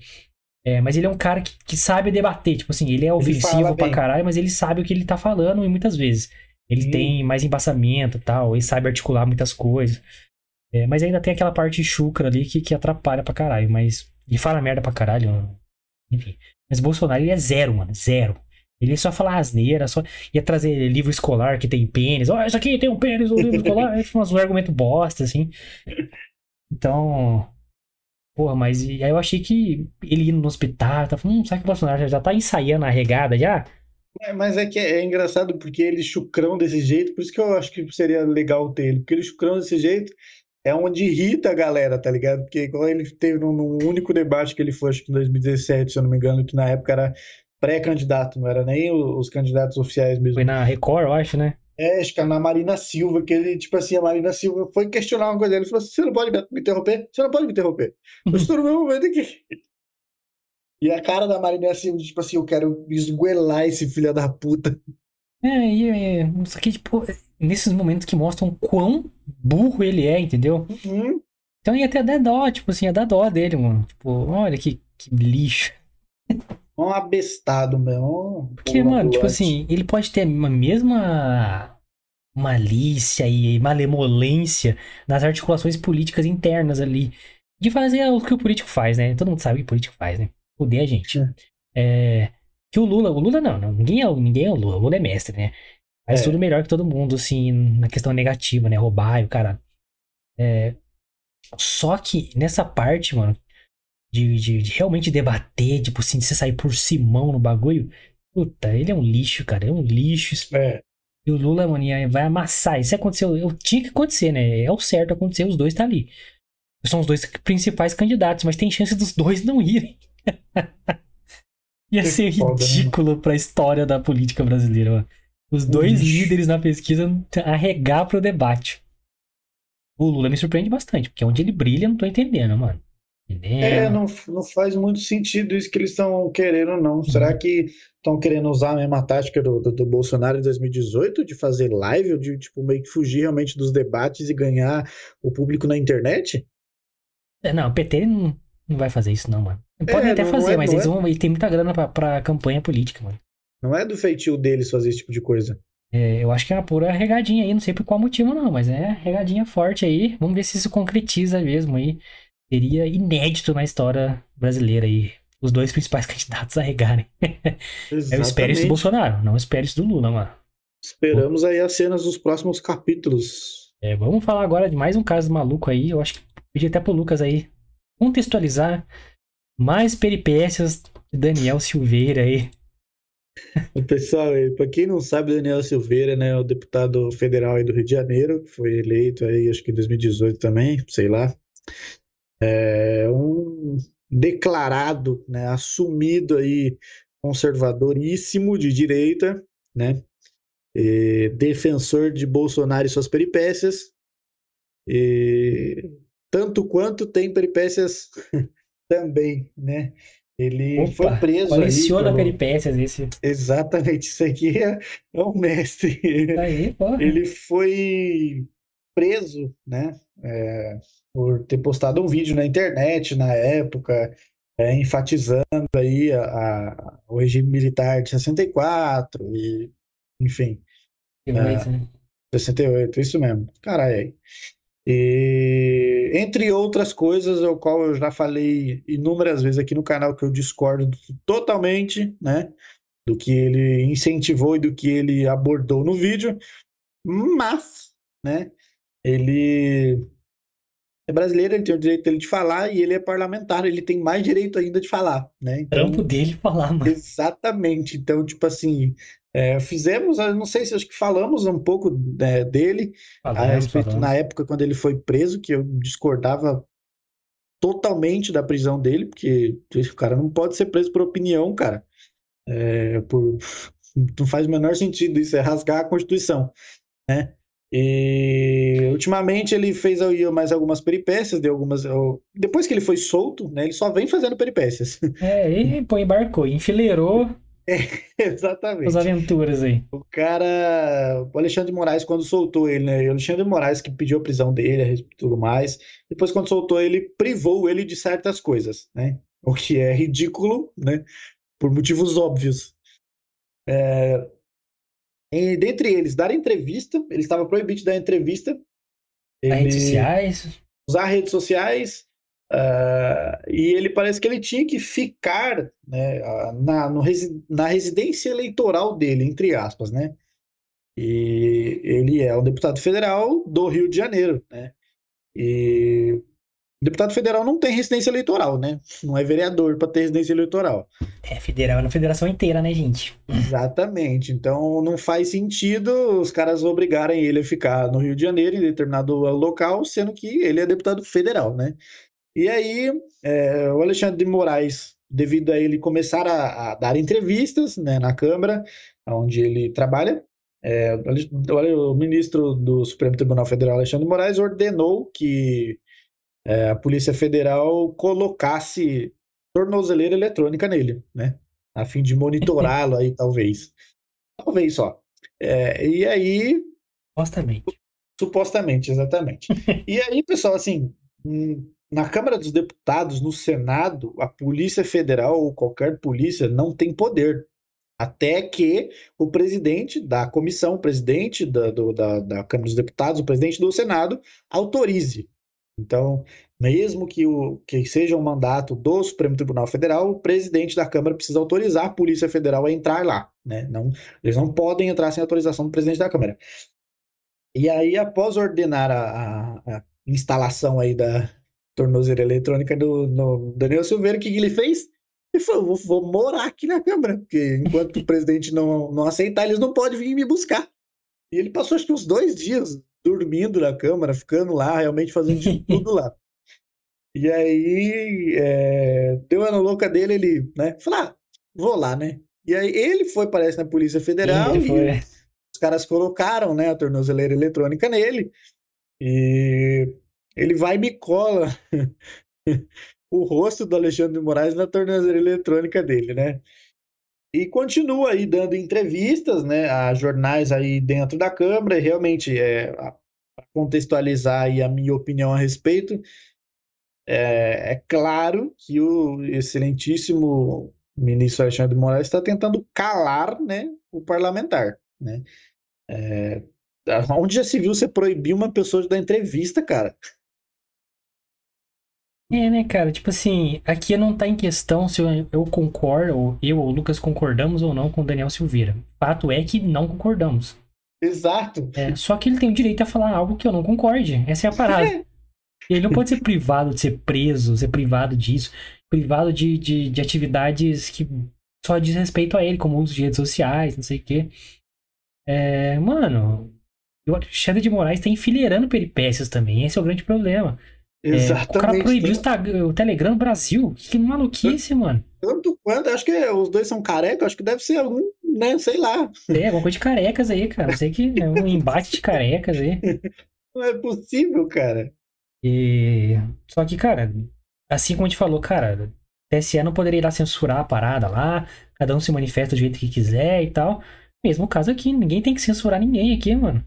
É, mas ele é um cara que, que sabe debater, tipo assim, ele é ofensivo pra caralho, mas ele sabe o que ele tá falando e muitas vezes. Ele tem mais embaçamento e tal, ele sabe articular muitas coisas. É, mas ainda tem aquela parte chucra ali que, que atrapalha pra caralho, mas. E fala merda pra caralho. Enfim. Mas Bolsonaro ele é zero, mano. Zero. Ele só fala asneira, só ia trazer livro escolar que tem pênis. Ó, oh, isso aqui tem um pênis no livro escolar. Aí uns argumentos bosta, assim. Então. Porra, mas e aí eu achei que ele indo no hospital, tá falando, hum, será que o Bolsonaro já tá ensaiando a regada já?
É, mas é que é, é, engraçado porque ele chucrão desse jeito, por isso que eu acho que seria legal ter ele, porque ele chucrão desse jeito é onde irrita a galera, tá ligado? Porque igual ele teve num, único debate que ele foi, acho que em 2017, se eu não me engano, que na época era pré-candidato, não era nem os candidatos oficiais mesmo.
Foi na Record, eu acho, né?
É, que era na Marina Silva, que ele, tipo assim, a Marina Silva foi questionar uma coisa dele, ele falou assim, você não pode me interromper? Você não pode me interromper. Eu estou no meu momento aqui. E a cara da Marina Silva, tipo assim, eu quero esguelar esse filho da puta.
É, e é, isso aqui, tipo, nesses momentos que mostram quão burro ele é, entendeu? Uhum. Então ia até dar dó, tipo assim, ia dar dó dele, mano. Tipo, olha que, que lixo.
Um abestado mesmo.
Porque, mano, tipo assim, ele pode ter a mesma malícia e malemolência nas articulações políticas internas ali. De fazer o que o político faz, né? Todo mundo sabe o que o político faz, né? Poder a gente. É. é. que o Lula, o Lula não, não ninguém, é, ninguém é o Lula, o Lula é mestre, né? Faz é. tudo melhor que todo mundo, assim, na questão negativa, né? Roubar e o cara. É... Só que nessa parte, mano, de, de, de, realmente debater, tipo assim, de você sair por simão no bagulho. Puta, ele é um lixo, cara. É um lixo. É. E o Lula, mano, vai amassar. Isso aconteceu. Eu, tinha que acontecer, né? É o certo acontecer, os dois tá ali. São os dois principais candidatos, mas tem chance dos dois não irem. Ia que ser foda, né, ridículo né? pra história da política brasileira, mano. Os dois líderes na pesquisa arregar pro debate. O Lula me surpreende bastante, porque onde ele brilha, eu não tô entendendo, mano.
É, não, não faz muito sentido isso que eles estão querendo, não. Uhum. Será que estão querendo usar a mesma tática do, do, do, Bolsonaro em 2018, de fazer live, ou de tipo, meio que fugir realmente dos debates e ganhar o público na internet?
É, não, o PT não, não vai fazer isso, não, mano. Podem é, até não, fazer, não é, mas eles é. vão. Ele tem muita grana pra, pra campanha política, mano.
Não é do feitio deles fazer esse tipo de coisa.
É, eu acho que é uma pura regadinha aí, não sei por qual motivo, não, mas é regadinha forte aí. Vamos ver se isso concretiza mesmo aí seria inédito na história brasileira aí. Os dois principais candidatos a regarem. Eu espero isso do Bolsonaro, não espero isso do Lula, mano.
Esperamos aí as cenas dos próximos capítulos.
É, vamos falar agora de mais um caso maluco aí. Eu acho que pedi até pro Lucas aí contextualizar mais peripécias de Daniel Silveira aí.
Pessoal, para quem não sabe, Daniel Silveira, né, é o deputado federal aí do Rio de Janeiro, que foi eleito aí, acho que em 2018 também, sei lá é um declarado, né, assumido aí conservadoríssimo de direita, né, e defensor de Bolsonaro e suas peripécias, e tanto quanto tem peripécias também, né? Ele Opa, foi preso
coleciona aí. peripécias esse.
Exatamente, isso aqui é, é um mestre. Aí, Ele foi preso, né? É, por ter postado um vídeo na internet na época, é, enfatizando aí a, a, o regime militar de 64 e, enfim. 68, é, né? 68, isso mesmo. Caralho. E, entre outras coisas, o qual eu já falei inúmeras vezes aqui no canal, que eu discordo totalmente, né? Do que ele incentivou e do que ele abordou no vídeo, mas, né? Ele é brasileiro, ele tem o direito dele de falar e ele é parlamentar, ele tem mais direito ainda de falar, né?
Então, Trampo dele falar, mano.
Exatamente. Então, tipo assim, é, fizemos, não sei se acho que falamos um pouco né, dele falamos, a respeito falamos. na época quando ele foi preso, que eu discordava totalmente da prisão dele, porque o cara não pode ser preso por opinião, cara. É, por... Não faz o menor sentido isso, é rasgar a Constituição, né? E ultimamente ele fez mais algumas peripécias, deu algumas. Depois que ele foi solto, né? Ele só vem fazendo peripécias.
É, e pô, embarcou, enfileirou.
É, exatamente.
As aventuras aí.
O cara. O Alexandre de Moraes, quando soltou ele, né? O Alexandre de Moraes que pediu a prisão dele e tudo mais. Depois, quando soltou ele, privou ele de certas coisas, né? O que é ridículo, né? Por motivos óbvios. É, e, dentre eles, dar entrevista, ele estava proibido de dar entrevista.
Ele... Redes sociais.
Usar redes sociais. Uh, e ele parece que ele tinha que ficar né, na, no, na residência eleitoral dele, entre aspas, né? E ele é um deputado federal do Rio de Janeiro, né? E Deputado federal não tem residência eleitoral, né? Não é vereador para ter residência eleitoral.
É federal é na federação inteira, né, gente?
Exatamente. Então não faz sentido os caras obrigarem ele a ficar no Rio de Janeiro, em determinado local, sendo que ele é deputado federal, né? E aí, é, o Alexandre de Moraes, devido a ele começar a, a dar entrevistas né, na Câmara, onde ele trabalha, é, o ministro do Supremo Tribunal Federal, Alexandre de Moraes, ordenou que é, a Polícia Federal colocasse tornozeleira eletrônica nele, né? A fim de monitorá-lo aí, talvez. Talvez só. É, e aí.
Supostamente.
Supostamente, exatamente. e aí, pessoal, assim, hum, na Câmara dos Deputados, no Senado, a Polícia Federal ou qualquer polícia não tem poder. Até que o presidente da comissão, o presidente da, do, da, da Câmara dos Deputados, o presidente do Senado, autorize. Então, mesmo que, o, que seja um mandato do Supremo Tribunal Federal, o presidente da Câmara precisa autorizar a Polícia Federal a entrar lá. Né? Não, eles não podem entrar sem autorização do presidente da Câmara. E aí, após ordenar a, a, a instalação aí da tornozeira eletrônica do Daniel Silveira, o que, que ele fez? Ele falou: vou, vou, morar aqui na Câmara, porque enquanto o presidente não, não aceitar, eles não podem vir me buscar. E ele passou acho que uns dois dias dormindo na câmara, ficando lá, realmente fazendo de tudo lá. E aí, é, deu a louca dele, ele, né, falou, ah, vou lá, né? E aí ele foi, parece, na Polícia Federal e os caras colocaram, né, a tornozeleira eletrônica nele e ele vai e me cola o rosto do Alexandre de Moraes na tornozeleira eletrônica dele, né? E continua aí dando entrevistas, né, a jornais aí dentro da Câmara, e realmente, é, para contextualizar aí a minha opinião a respeito, é, é claro que o excelentíssimo ministro Alexandre de Moraes está tentando calar, né, o parlamentar, né. É, onde já se viu você proibir uma pessoa de dar entrevista, cara?
É, né, cara? Tipo assim, aqui não tá em questão se eu, eu concordo, ou eu ou o Lucas concordamos ou não com o Daniel Silveira. Fato é que não concordamos.
Exato.
É, só que ele tem o direito a falar algo que eu não concorde. Essa é a parada. É. Ele não pode ser privado de ser preso, ser privado disso, privado de, de, de atividades que só diz respeito a ele, como uso de redes sociais, não sei o quê. É, mano, o Alexandre de Moraes tá enfileirando peripécias também. Esse é o grande problema.
Exatamente. É, o
cara proibiu o Telegram no Brasil. Que maluquice, mano.
Tanto quanto, acho que os dois são carecas, acho que deve ser algum, né, sei lá.
É, alguma coisa de carecas aí, cara. Sei que é um embate de carecas aí.
Não é possível, cara.
E... Só que, cara, assim como a gente falou, cara, TSE não poderia ir lá censurar a parada lá, cada um se manifesta do jeito que quiser e tal. Mesmo caso aqui, ninguém tem que censurar ninguém aqui, mano.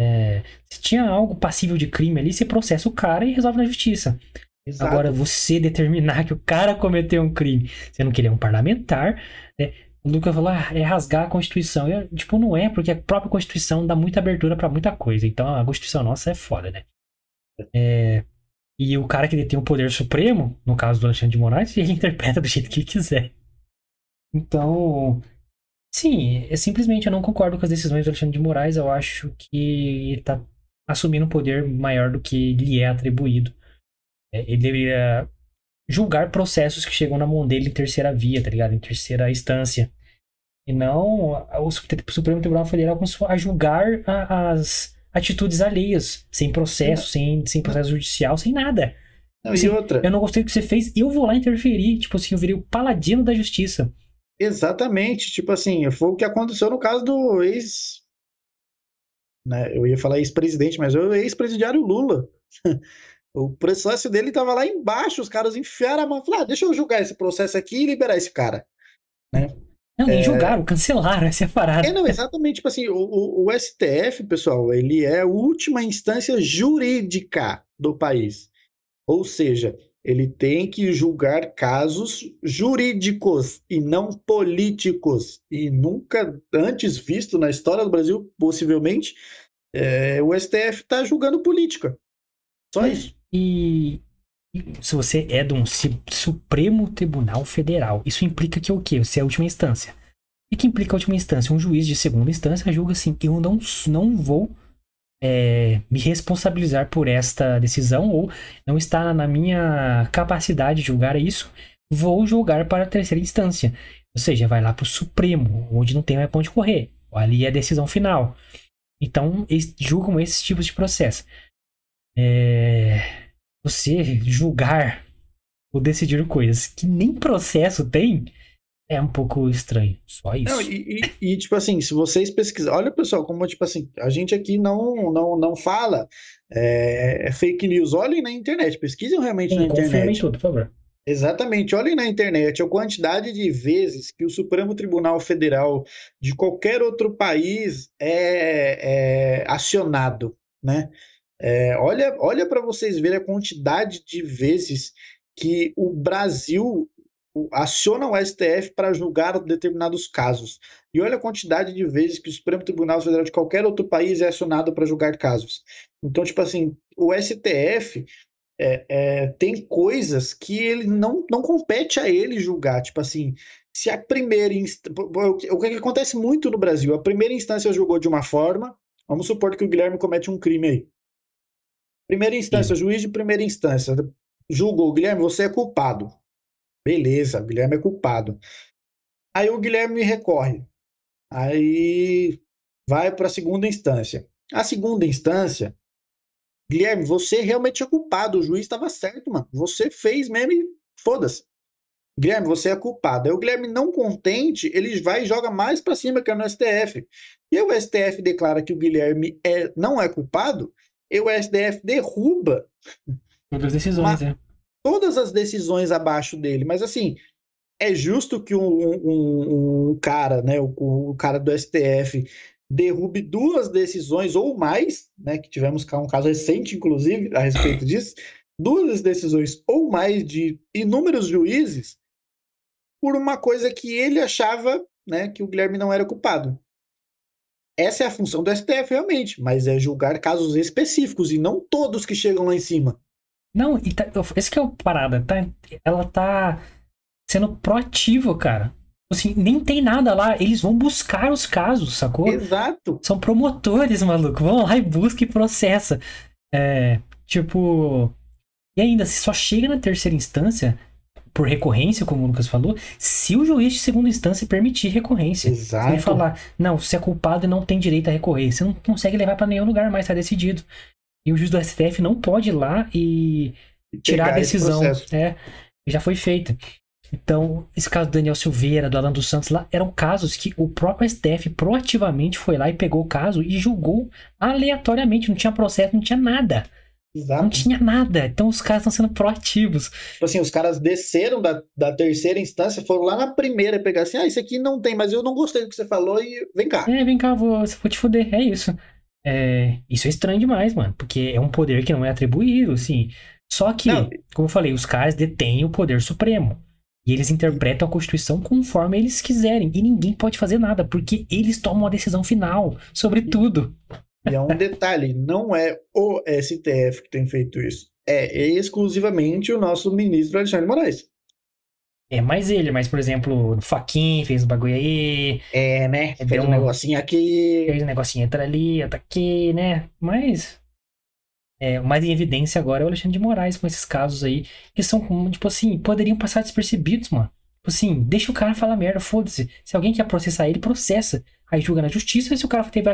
É, se tinha algo passível de crime ali, você processa o cara e resolve na justiça. Exato. Agora, você determinar que o cara cometeu um crime, sendo que ele é um parlamentar, né? o Lucas falou, ah, é rasgar a Constituição. Eu, tipo, não é, porque a própria Constituição dá muita abertura para muita coisa. Então, a Constituição nossa é foda, né? É, e o cara que detém o poder supremo, no caso do Alexandre de Moraes, ele interpreta do jeito que ele quiser. Então, Sim, é simplesmente eu não concordo com as decisões do Alexandre de Moraes. Eu acho que ele está assumindo um poder maior do que lhe é atribuído. É, ele deveria julgar processos que chegam na mão dele em terceira via, tá ligado? Em terceira instância. E não o Supremo Tribunal Federal começou a julgar a, as atitudes alheias, sem processo, sem, sem processo judicial, sem nada.
Não, assim, e outra?
Eu não gostei do que você fez, eu vou lá interferir. Tipo assim, eu virei o paladino da justiça.
Exatamente, tipo assim, foi o que aconteceu no caso do ex né? Eu ia falar ex-presidente, mas eu ex-presidiário Lula. o processo dele tava lá embaixo, os caras enfiaram a mão falaram, ah, deixa eu julgar esse processo aqui e liberar esse cara, né?
Não, nem é... julgaram, cancelaram, essa é a parada.
É, não, exatamente, tipo assim, o, o, o STF, pessoal, ele é a última instância jurídica do país. Ou seja, ele tem que julgar casos jurídicos e não políticos. E nunca antes visto na história do Brasil, possivelmente, é, o STF está julgando política. Só é, isso.
E, se você é de um Supremo Tribunal Federal, isso implica que o quê? Você é a última instância. E que implica a última instância? Um juiz de segunda instância julga assim: eu não, não vou é, me responsabilizar por esta decisão ou não está na minha capacidade de julgar isso, vou julgar para a terceira instância. Ou seja, vai lá para o Supremo, onde não tem mais ponto de correr. Ali é a decisão final. Então, eles julgam esses tipos de processo. É, você julgar ou decidir coisas que nem processo tem, é um pouco estranho. Só isso.
Não, e, e, e, tipo assim, se vocês pesquisarem. Olha, pessoal, como, tipo assim, a gente aqui não, não, não fala é, é fake news. Olhem na internet, pesquisem realmente Sim, na internet.
tudo, por favor.
Exatamente, olhem na internet a quantidade de vezes que o Supremo Tribunal Federal de qualquer outro país é, é acionado, né? É, olha olha para vocês verem a quantidade de vezes que o Brasil aciona o STF para julgar determinados casos. E olha a quantidade de vezes que o Supremo Tribunal Federal de qualquer outro país é acionado para julgar casos. Então, tipo assim, o STF é, é, tem coisas que ele não, não compete a ele julgar. Tipo assim, se a primeira instância. O que acontece muito no Brasil? A primeira instância julgou de uma forma. Vamos supor que o Guilherme comete um crime aí. Primeira instância, Sim. juiz de primeira instância julgou, Guilherme, você é culpado. Beleza, o Guilherme é culpado. Aí o Guilherme recorre. Aí vai para a segunda instância. A segunda instância, Guilherme, você realmente é culpado. O juiz estava certo, mano. Você fez mesmo e foda-se. Guilherme, você é culpado. Aí o Guilherme, não contente, ele vai e joga mais para cima que é no STF. E o STF declara que o Guilherme é, não é culpado, e o STF derruba.
Todas as decisões, uma, é
todas as decisões abaixo dele. Mas assim, é justo que um, um, um cara, né, o, o, cara do STF derrube duas decisões ou mais, né, que tivemos um caso recente, inclusive, a respeito disso, duas decisões ou mais de inúmeros juízes por uma coisa que ele achava, né, que o Guilherme não era culpado. Essa é a função do STF, realmente, mas é julgar casos específicos e não todos que chegam lá em cima.
Não, e tá, esse que é o parada, tá? Ela tá sendo proativa, cara. Assim, nem tem nada lá, eles vão buscar os casos, sacou?
Exato.
São promotores, maluco. Vão lá e busca e processa. É, tipo. E ainda, se só chega na terceira instância, por recorrência, como o Lucas falou, se o juiz de segunda instância permitir recorrência.
Exato.
Vai falar, não, você é culpado e não tem direito a recorrer. Você não consegue levar para nenhum lugar mais, tá decidido. E o juiz do STF não pode ir lá e, tirar a decisão. É, já foi feita. Então, esse caso do Daniel Silveira, do Alan dos Santos lá, eram casos que o próprio STF proativamente foi lá e pegou o caso e julgou aleatoriamente. Não tinha processo, não tinha nada. Exato. Não tinha nada. Então os caras estão sendo proativos.
Tipo assim, os caras desceram da, da terceira instância, foram lá na primeira e pegaram assim: ah, isso aqui não tem, mas eu não gostei do que você falou e vem cá.
É, vem cá, vou, vou te fuder. É isso. É, isso é estranho demais, mano, porque é um poder que não é atribuído, assim. Só que, não. como eu falei, os caras detêm o poder supremo. E eles interpretam a Constituição conforme eles quiserem. E ninguém pode fazer nada, porque eles tomam a decisão final sobre tudo.
E é um detalhe: não é o STF que tem feito isso. É exclusivamente o nosso ministro Alexandre Moraes.
É mais ele, mas, por exemplo, o Faquin fez o bagulho aí.
É, né? Fez um, um negocinho aqui.
Fez um negocinho entra ali, outra aqui, né? Mas. É, mais em evidência agora é o Alexandre de Moraes com esses casos aí, que são, tipo assim, poderiam passar despercebidos, mano. Tipo assim, deixa o cara falar merda, foda-se. Se alguém quer processar ele, processa. Aí julga na justiça, se o cara teve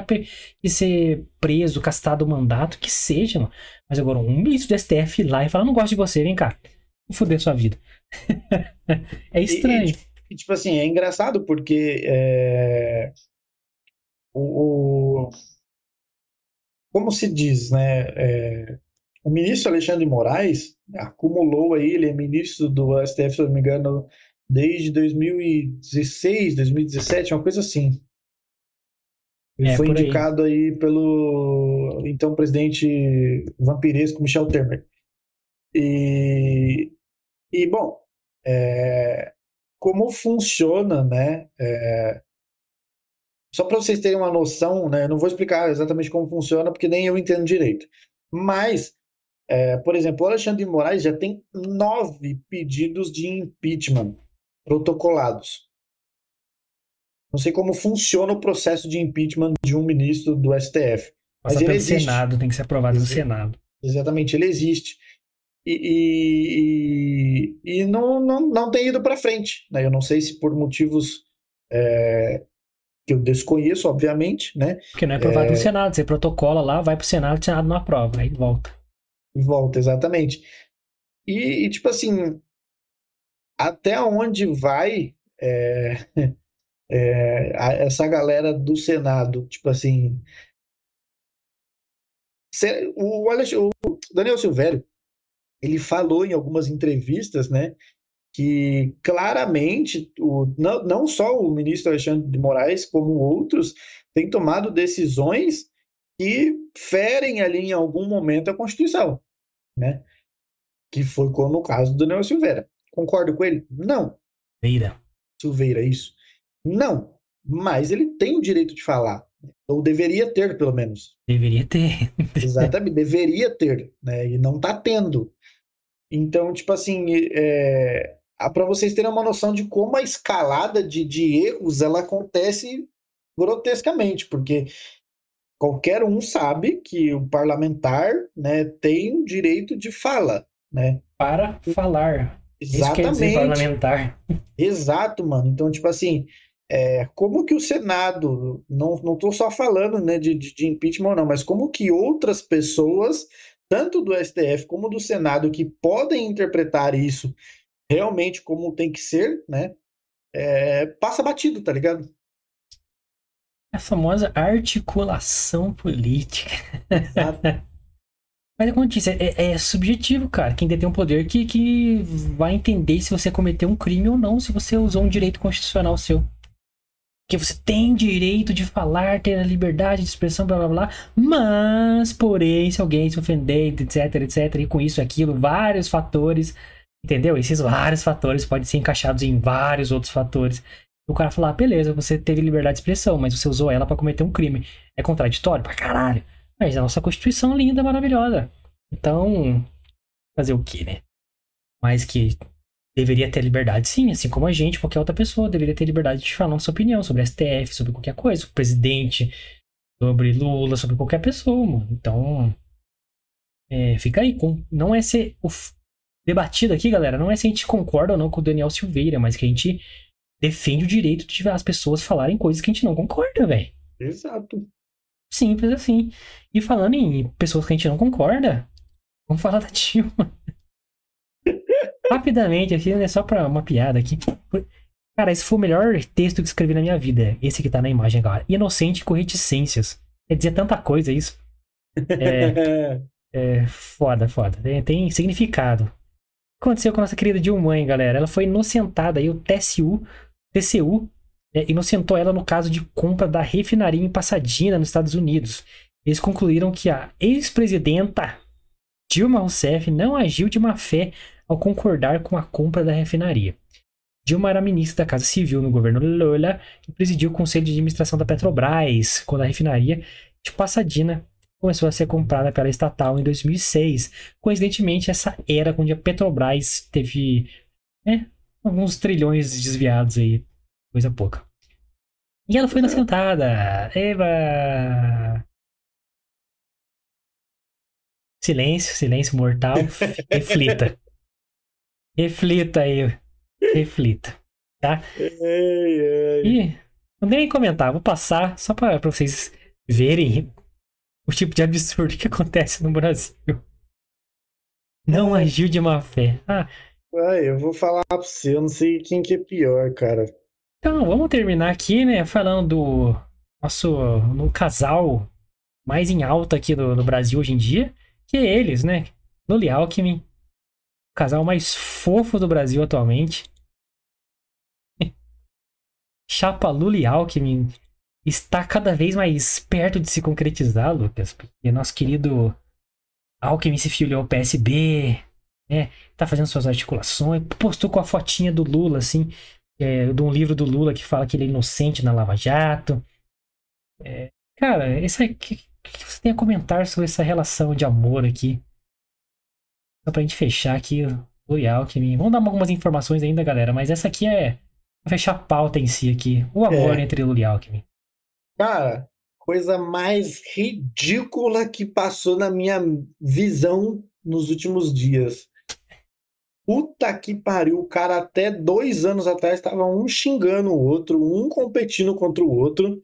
que ser preso, castado o mandato, que seja, mano. Mas agora, um ministro do STF lá e falar, não gosto de você, vem cá. Vou foder sua vida. é estranho. E,
e, tipo assim, é engraçado porque é, o, como se diz, né? É, o ministro Alexandre de Moraes acumulou aí, ele é ministro do STF, se eu não me engano, desde 2016, 2017, uma coisa assim. Ele
É,
foi
por aí.
indicado aí pelo então presidente vampiresco Michel Temer. E, e bom, é, como funciona, né? é, só para vocês terem uma noção, né? Eu não vou explicar exatamente como funciona, porque nem eu entendo direito. Mas, é, por exemplo, o Alexandre de Moraes já tem nove pedidos de impeachment protocolados. Não sei como funciona o processo de impeachment de um ministro do STF. Mas
Passa
ele
pelo
existe.
Senado, tem que ser aprovado no. Senado.
Exatamente, ele existe. E, e, e não, não, não tem ido para frente. Né? Eu não sei se por motivos é, que eu desconheço, obviamente, né?
Porque não é aprovado
É.
no Senado. Você protocola lá, vai pro Senado, o Senado não aprova. Aí volta.
E volta, exatamente. E, e, tipo assim, até onde vai é, é, essa galera do Senado? Tipo assim, o, o Daniel Silvério, ele falou em algumas entrevistas, né, que claramente, o, não, não só o ministro Alexandre de Moraes, como outros, têm tomado decisões que ferem ali em algum momento a Constituição, né? Que foi como no caso do Daniel Silveira. Concordo com ele? Não.
Veira.
Silveira, isso? Não. Mas ele tem o direito de falar. Ou deveria ter, pelo menos.
Deveria ter.
Exatamente, deveria ter, né? E não tá tendo. Então, tipo assim, é, para vocês terem uma noção de como a escalada de, de erros ela acontece grotescamente, porque qualquer um sabe que o parlamentar, né, tem o direito de fala, né?
Para falar.
Exatamente.
parlamentar.
Exato, mano. Então, tipo assim, é, como que o Senado, não, não tô só falando, né, de, de, de impeachment, não, mas como que outras pessoas, tanto do STF como do Senado, que podem interpretar isso realmente como tem que ser, né, é, passa batido, tá ligado?
A famosa articulação política.
Exato.
Mas como eu disse, é, é subjetivo, cara. Quem detém o poder que, que vai entender se você cometeu um crime ou não, se você usou um direito constitucional seu. Porque você tem direito de falar, ter a liberdade de expressão, blá blá blá. Mas, porém, se alguém se ofender, etc, etc, e com isso, aquilo, vários fatores, entendeu? Esses vários fatores podem ser encaixados em vários outros fatores. O cara falar, ah, beleza, você teve liberdade de expressão, mas você usou ela pra cometer um crime. É contraditório? Pra caralho. Mas a nossa Constituição é linda, maravilhosa. Então, fazer o quê, né? Mas que deveria ter liberdade, sim, assim como a gente, qualquer outra pessoa deveria ter liberdade de falar sua opinião sobre STF, sobre qualquer coisa, sobre o presidente, sobre Lula, sobre qualquer pessoa, mano. Então, é, fica aí. Com, não é ser o debatido aqui, galera, não é se a gente concorda ou não com o Daniel Silveira, mas que a gente defende o direito de as pessoas falarem coisas que a gente não concorda, velho.
Exato.
Simples assim. E falando em pessoas que a gente não concorda, vamos falar da Dilma. Rapidamente, aqui, né? Só pra uma piada aqui. Cara, esse foi o melhor texto que escrevi na minha vida. Esse que tá na imagem agora. Inocente com reticências. Quer dizer tanta coisa isso. É, é foda, foda. Tem, tem significado. O que aconteceu com a nossa querida Dilma, hein, galera? Ela foi inocentada aí, o TSU, TCU, é, inocentou ela no caso de compra da refinaria em Pasadena, nos Estados Unidos. Eles concluíram que a ex-presidenta Dilma Rousseff não agiu de má fé ao concordar com a compra da refinaria. Dilma era ministra da Casa Civil no governo Lula e presidiu o conselho de administração da Petrobras, quando a refinaria de Pasadena começou a ser comprada pela estatal em 2006. Coincidentemente, essa era onde a Petrobras teve né, alguns trilhões desviados aí, coisa pouca. E ela foi inocentada. Eba! Silêncio, silêncio mortal. Reflita. Reflita aí. Reflita. Tá?
Ai, ai.
E não vou nem comentar, vou passar só pra vocês verem o tipo de absurdo que acontece no Brasil. Não agiu de má fé. Ah,
Ai, eu vou falar pra você, eu não sei quem que é pior, cara.
então vamos terminar aqui, né? Falando do nosso no casal mais em alta aqui no, no Brasil hoje em dia, que é eles, né? Luli Alckmin, casal mais fofo do Brasil atualmente. Chapa Luli Alckmin está cada vez mais perto de se concretizar, Lucas. Porque nosso querido Alckmin se filiou ao PSB, né? Tá fazendo suas articulações, postou com a fotinha do Lula, assim, é, de um livro do Lula que fala que ele é inocente na Lava Jato. É, cara, esse que você tem a comentar sobre essa relação de amor aqui? Só pra gente fechar aqui o Alckmin. Vamos dar algumas informações ainda, galera, mas essa aqui é fechar a pauta em si aqui. O amor é. entre e Alckmin.
Cara, coisa mais ridícula que passou na minha visão nos últimos dias. Puta que pariu, o cara até dois anos atrás estava um xingando o outro, um competindo contra o outro.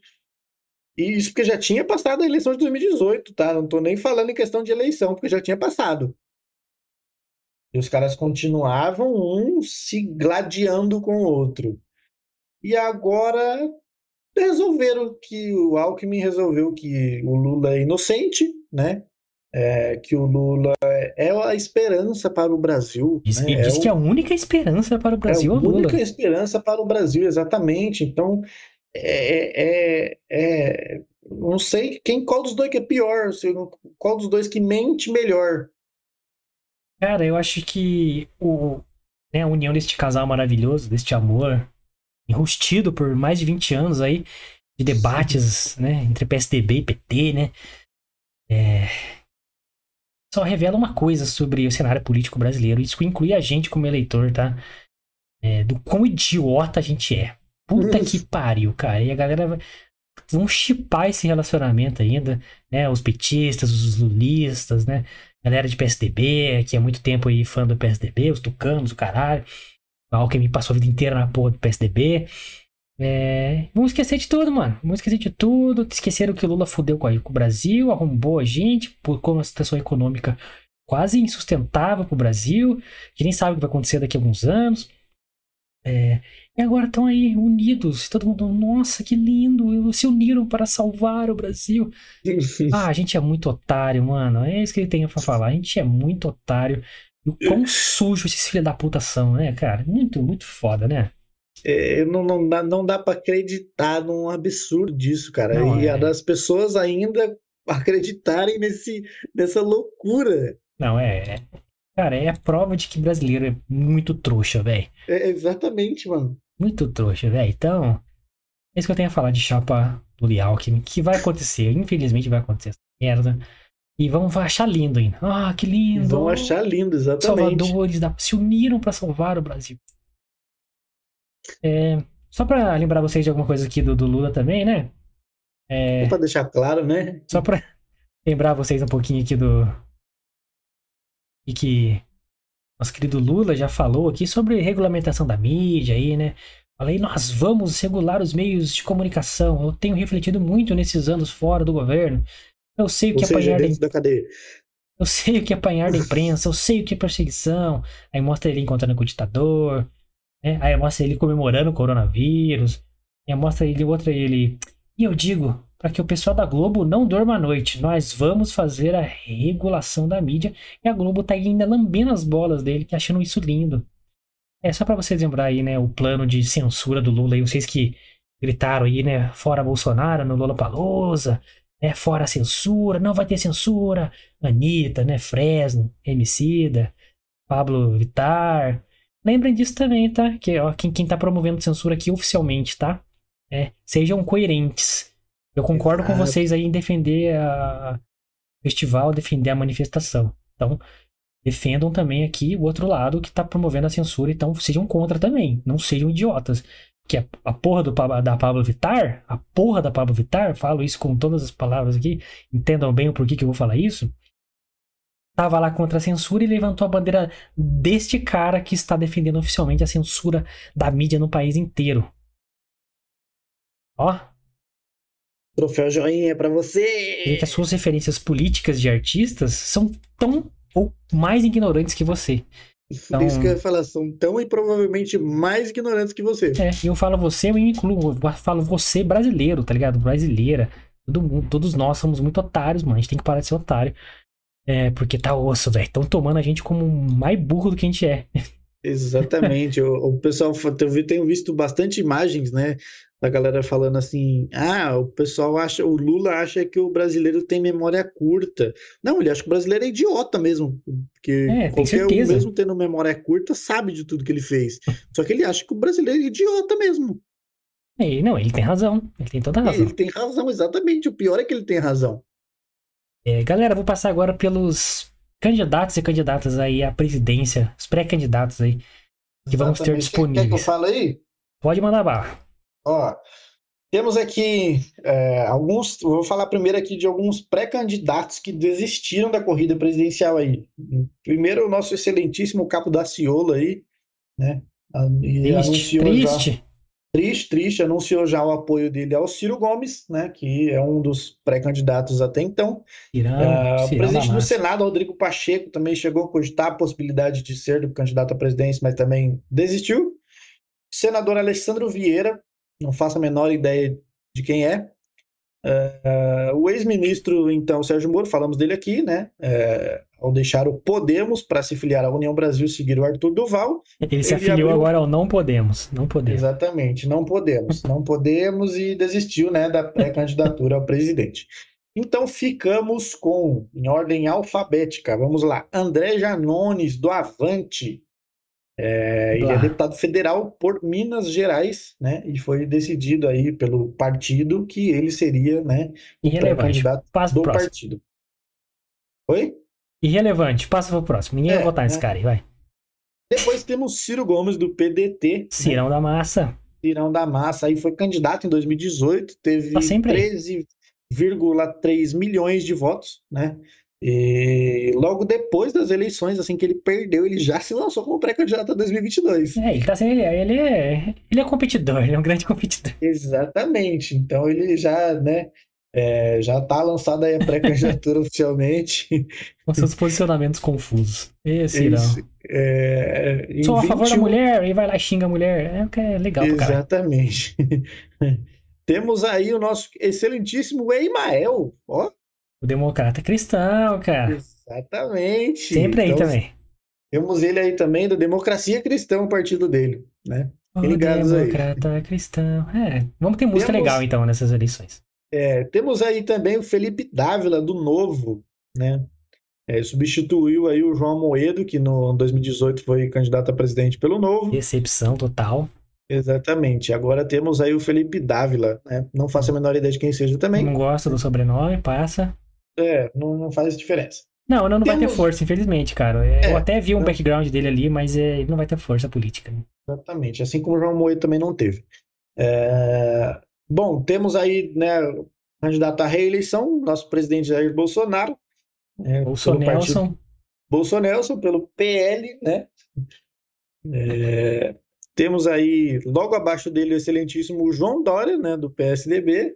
E isso porque já tinha passado a eleição de 2018, tá? Não tô nem falando em questão de eleição, porque já tinha passado. E os caras continuavam um se gladiando com o outro. E agora resolveram que o Alckmin resolveu que o Lula é inocente, né? É, que o Lula é a esperança para o Brasil.
Diz,
né?
diz
é
que é a única esperança para o Brasil
é
a Lula.
A única esperança para o Brasil, exatamente. Então, é, é, é, não sei quem qual dos dois que é pior, qual dos dois que mente melhor.
Cara, eu acho que o, né, a união deste casal maravilhoso, deste amor, enrustido por mais de 20 anos aí, de debates né, entre PSDB e PT, né? É, só revela uma coisa sobre o cenário político brasileiro. Isso inclui a gente como eleitor, tá? É, do quão idiota a gente é. Puta que pariu, cara. E a galera vão chipar esse relacionamento ainda, né? Os petistas, os lulistas, né? Galera de PSDB, que há muito tempo aí fã do PSDB, os tucanos, o caralho. O Alckmin passou a vida inteira na porra do PSDB. É, vamos esquecer de tudo, mano. Vamos esquecer de tudo. Esqueceram que o Lula fudeu com, o Brasil, arrombou a gente por uma situação econômica quase insustentável pro Brasil. Que nem sabe o que vai acontecer daqui a alguns anos. É, e agora estão aí unidos. Todo mundo, nossa, que lindo. Se uniram para salvar o Brasil. ah, a gente é muito otário, mano. É isso que ele tem pra falar. A gente é muito otário. E o quão sujo esses filhos da puta são, né, cara? Muito, muito foda, né?
É, não, não dá, não dá para acreditar num absurdo disso, cara. Não, e é. das pessoas ainda acreditarem nesse, nessa loucura.
Não, é. Cara, é a prova de que brasileiro é muito trouxa, velho.
É, exatamente, mano.
Muito trouxa, velho. Então, é isso que eu tenho a falar de chapa do Alckmin, que vai acontecer. Infelizmente vai acontecer essa merda. E vão achar lindo ainda. Ah, que lindo!
Vão achar lindo, exatamente.
Salvadores da... se uniram para salvar o Brasil. É, só para lembrar vocês de alguma coisa aqui do, do Lula também, né?
É, para deixar claro, né?
Só para lembrar vocês um pouquinho aqui do. E que nosso querido Lula já falou aqui sobre regulamentação da mídia aí, né? Falei, nós vamos regular os meios de comunicação. Eu tenho refletido muito nesses anos fora do governo. Eu sei o que
Ou
apanhar
seja, da... da cadeia.
Eu sei o que apanhar da imprensa, eu sei o que é perseguição. Aí mostra ele encontrando com o ditador. Né? Aí mostra ele comemorando o coronavírus. Aí mostra ele, outra ele. E eu digo, para que o pessoal da Globo não durma à noite, nós vamos fazer a regulação da mídia. E a Globo tá ainda lambendo as bolas dele, que achando isso lindo. É só para vocês lembrar aí, né, o plano de censura do Lula aí, vocês que gritaram aí, né, fora Bolsonaro no Lula Palusa, né, fora censura, não vai ter censura. Anitta, né, Fresno, Emicida, Pablo Vittar, Lembrem disso também, tá? Que ó, quem, quem tá promovendo censura aqui oficialmente, tá? É, sejam coerentes. Eu concordo com vocês aí em defender a o festival, defender a manifestação. Então, defendam também aqui o outro lado que tá promovendo a censura, então sejam contra também, não sejam idiotas. Que a, a porra do, da Pablo Vittar, a porra da Pablo Vittar, falo isso com todas as palavras aqui, entendam bem o porquê que eu vou falar isso estava lá contra a censura e levantou a bandeira deste cara que está defendendo oficialmente a censura da mídia no país inteiro. Ó.
Troféu joinha para você.
E que as suas referências políticas de artistas são tão ou mais ignorantes que você.
Então, Isso que eu ia falar, são tão e provavelmente mais ignorantes que você.
É, e eu falo você, eu me incluo, eu falo você brasileiro, tá ligado? Brasileira. Todo mundo, todos nós somos muito otários, mano. A gente tem que parar de ser otário. É, porque tá osso, velho. Estão tomando a gente como mais burro do que a gente é.
Exatamente. o, o pessoal, eu tenho visto bastante imagens, né? Da galera falando assim: ah, o pessoal acha, o Lula acha que o brasileiro tem memória curta. Não, ele acha que o brasileiro é idiota mesmo. Porque
É, tem
qualquer um, mesmo tendo memória curta, sabe de tudo que ele fez. Só que ele acha que o brasileiro é idiota mesmo.
É, não, ele tem razão. Ele tem toda a razão.
ele tem razão, exatamente. O pior é que ele tem razão.
É, galera, vou passar agora pelos candidatos e candidatas aí à presidência, os pré-candidatos aí, que vamos ter
Exatamente. Quer- que eu
disponíveis.
fale aí?
Pode mandar barra.
Ó, temos aqui é, alguns. Vou falar primeiro aqui de alguns pré-candidatos que desistiram da corrida presidencial aí. Primeiro, o nosso excelentíssimo Capo da Ciola aí, né? E
Triste,
anunciou já,
triste.
triste, triste, anunciou já o apoio dele ao Ciro Gomes, né? Que é um dos pré-candidatos até então.
Tirão,
Ah, o presidente do. Senado, Rodrigo Pacheco, também chegou a cogitar a possibilidade de ser candidato à presidência, mas também desistiu. Senador Alessandro Vieira, não faço a menor ideia de quem é. Ah, o ex-ministro, então, Sérgio Moro, falamos dele aqui, né? Eh, ao deixar o Podemos para se filiar à União Brasil, seguir o Arthur Duval.
Ele se
ele
afiliou
abriu-
agora ao Não Podemos. Não Podemos.
Exatamente, não podemos, não podemos e desistiu, né, da pré-candidatura ao presidente. Então ficamos com, em ordem alfabética, vamos lá, André Janones, do Avante. É, ele é deputado federal por Minas Gerais, né, e foi decidido aí pelo partido que ele seria, né, o
Irrelevante. Passa
do
pro próximo.
partido. Oi?
Irrelevante. Passa pro próximo. Ninguém
É,
vai votar nesse
né?
cara aí, vai.
Depois temos Ciro Gomes, do PDT, né,
Cirão da massa.
Tirão da Massa, aí foi candidato em 2018, teve
Tá sempre aí.
13,3 milhões de votos, né? E logo depois das eleições, assim que ele perdeu, ele já se lançou como pré-candidato a 2022.
É, ele tá sendo. Ele, ele é. Ele é competidor, ele é um grande competidor.
Exatamente. Então ele já, né, é, já tá lançado aí a pré-candidatura oficialmente.
Com seus posicionamentos confusos. Esse.
Esse, é,
Sou a favor da
21
mulher, e vai lá e xinga a mulher. É, o que é legal.
Exatamente. Temos aí o nosso excelentíssimo Eimael, ó.
O democrata cristão, cara.
Exatamente.
Sempre aí
Então,
também.
Temos ele aí também da Democracia Cristã, o partido dele, né?
O
ligados aí.
democrata cristão. É, vamos ter música
Temos-
legal então nessas eleições.
É, temos aí também o Felipe Dávila do Novo, né? É, substituiu aí o João Moedo, que no 2018 foi candidato a presidente pelo Novo.
Decepção total.
Exatamente. Agora temos aí o Felipe Dávila, né? Não faço a menor ideia de quem seja também.
Não gosta do sobrenome, passa.
É, não, não faz diferença.
Não, não, não vai ter
Temos-
força, infelizmente, cara. É,
É,
Eu até vi um
né?
background dele ali, mas é, ele não vai ter força política. né?
Exatamente, assim como o João Moedo também não teve. É, Bom, temos aí, né, candidato à reeleição, nosso presidente Jair Bolsonaro. né,
Bolsonaro
pelo partido PL, né? É, Temos aí, logo abaixo dele, o excelentíssimo João Dória, né, do PSDB,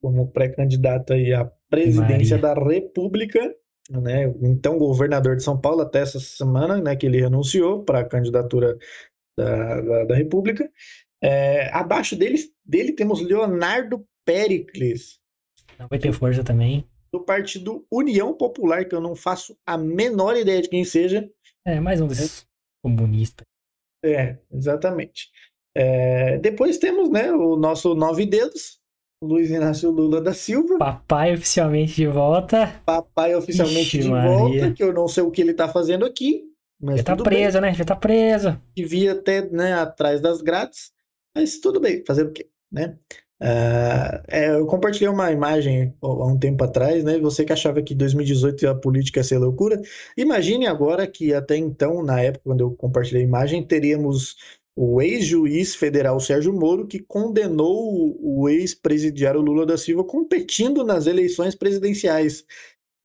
como pré-candidato aí à presidência da República, né? Então, governador de São Paulo até essa semana, né, que ele renunciou para a candidatura da, da, da República. É, abaixo dele, dele temos Leonardo Pericles,
Não vai ter força também.
do partido União Popular, que eu não faço a menor ideia de quem seja.
É, mais um desses comunistas.
É, exatamente. É, depois temos, né, o nosso Nove Dedos, Luiz Inácio Lula da Silva,
Papai oficialmente de volta.
papai oficialmente
Ixi,
de
Maria.
volta, que eu não sei o que ele está fazendo aqui, mas
Já tá
tudo bem.
preso, né? Já tá preso.
devia até, né, atrás das grades, mas tudo bem, fazer o quê, né? Ah, é, eu compartilhei uma imagem há um tempo atrás, né? Você que achava que 2018 a política ia ser loucura, imagine agora que até então, na época quando eu compartilhei a imagem, teríamos o ex-juiz federal Sérgio Moro que condenou o, ex-presidiário Lula da Silva competindo nas eleições presidenciais.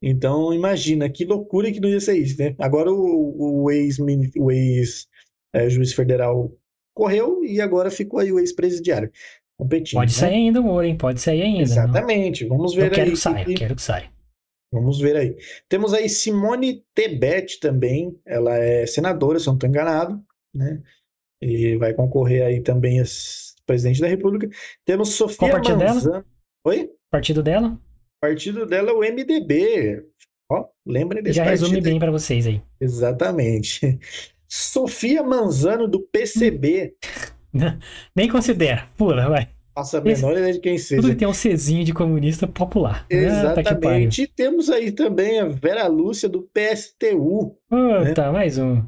Então, imagina que loucura que não ia ser isso, né? Agora o, o ex, o ex é, juiz federal correu e agora ficou aí o ex-presidiário competindo.
Pode
né?
sair ainda o Moro, hein? Pode sair ainda. não-
Exatamente. Vamos ver
Eu quero
aí.
que saia,
que-
quero que saia.
Vamos ver aí. Temos aí Simone Tebet também. Ela é senadora, se eu não estou enganado, né? E vai concorrer aí também a presidente da República. Temos Sofia
Qual partido dela?
Manzano. Oi?
Partido dela?
Partido dela é o MDB. Ó, lembrem desse
Já resume
partido.
bem pra vocês aí.
Exatamente. Sofia Manzano, do PCB.
Nem considera. Pula, vai.
Faça a menor ideia de quem
Tudo
seja.
que tem um Czinho de comunista popular. Ah, tá.
Exatamente. E temos aí também a Vera Lúcia, do PSTU.
Puta, mais um.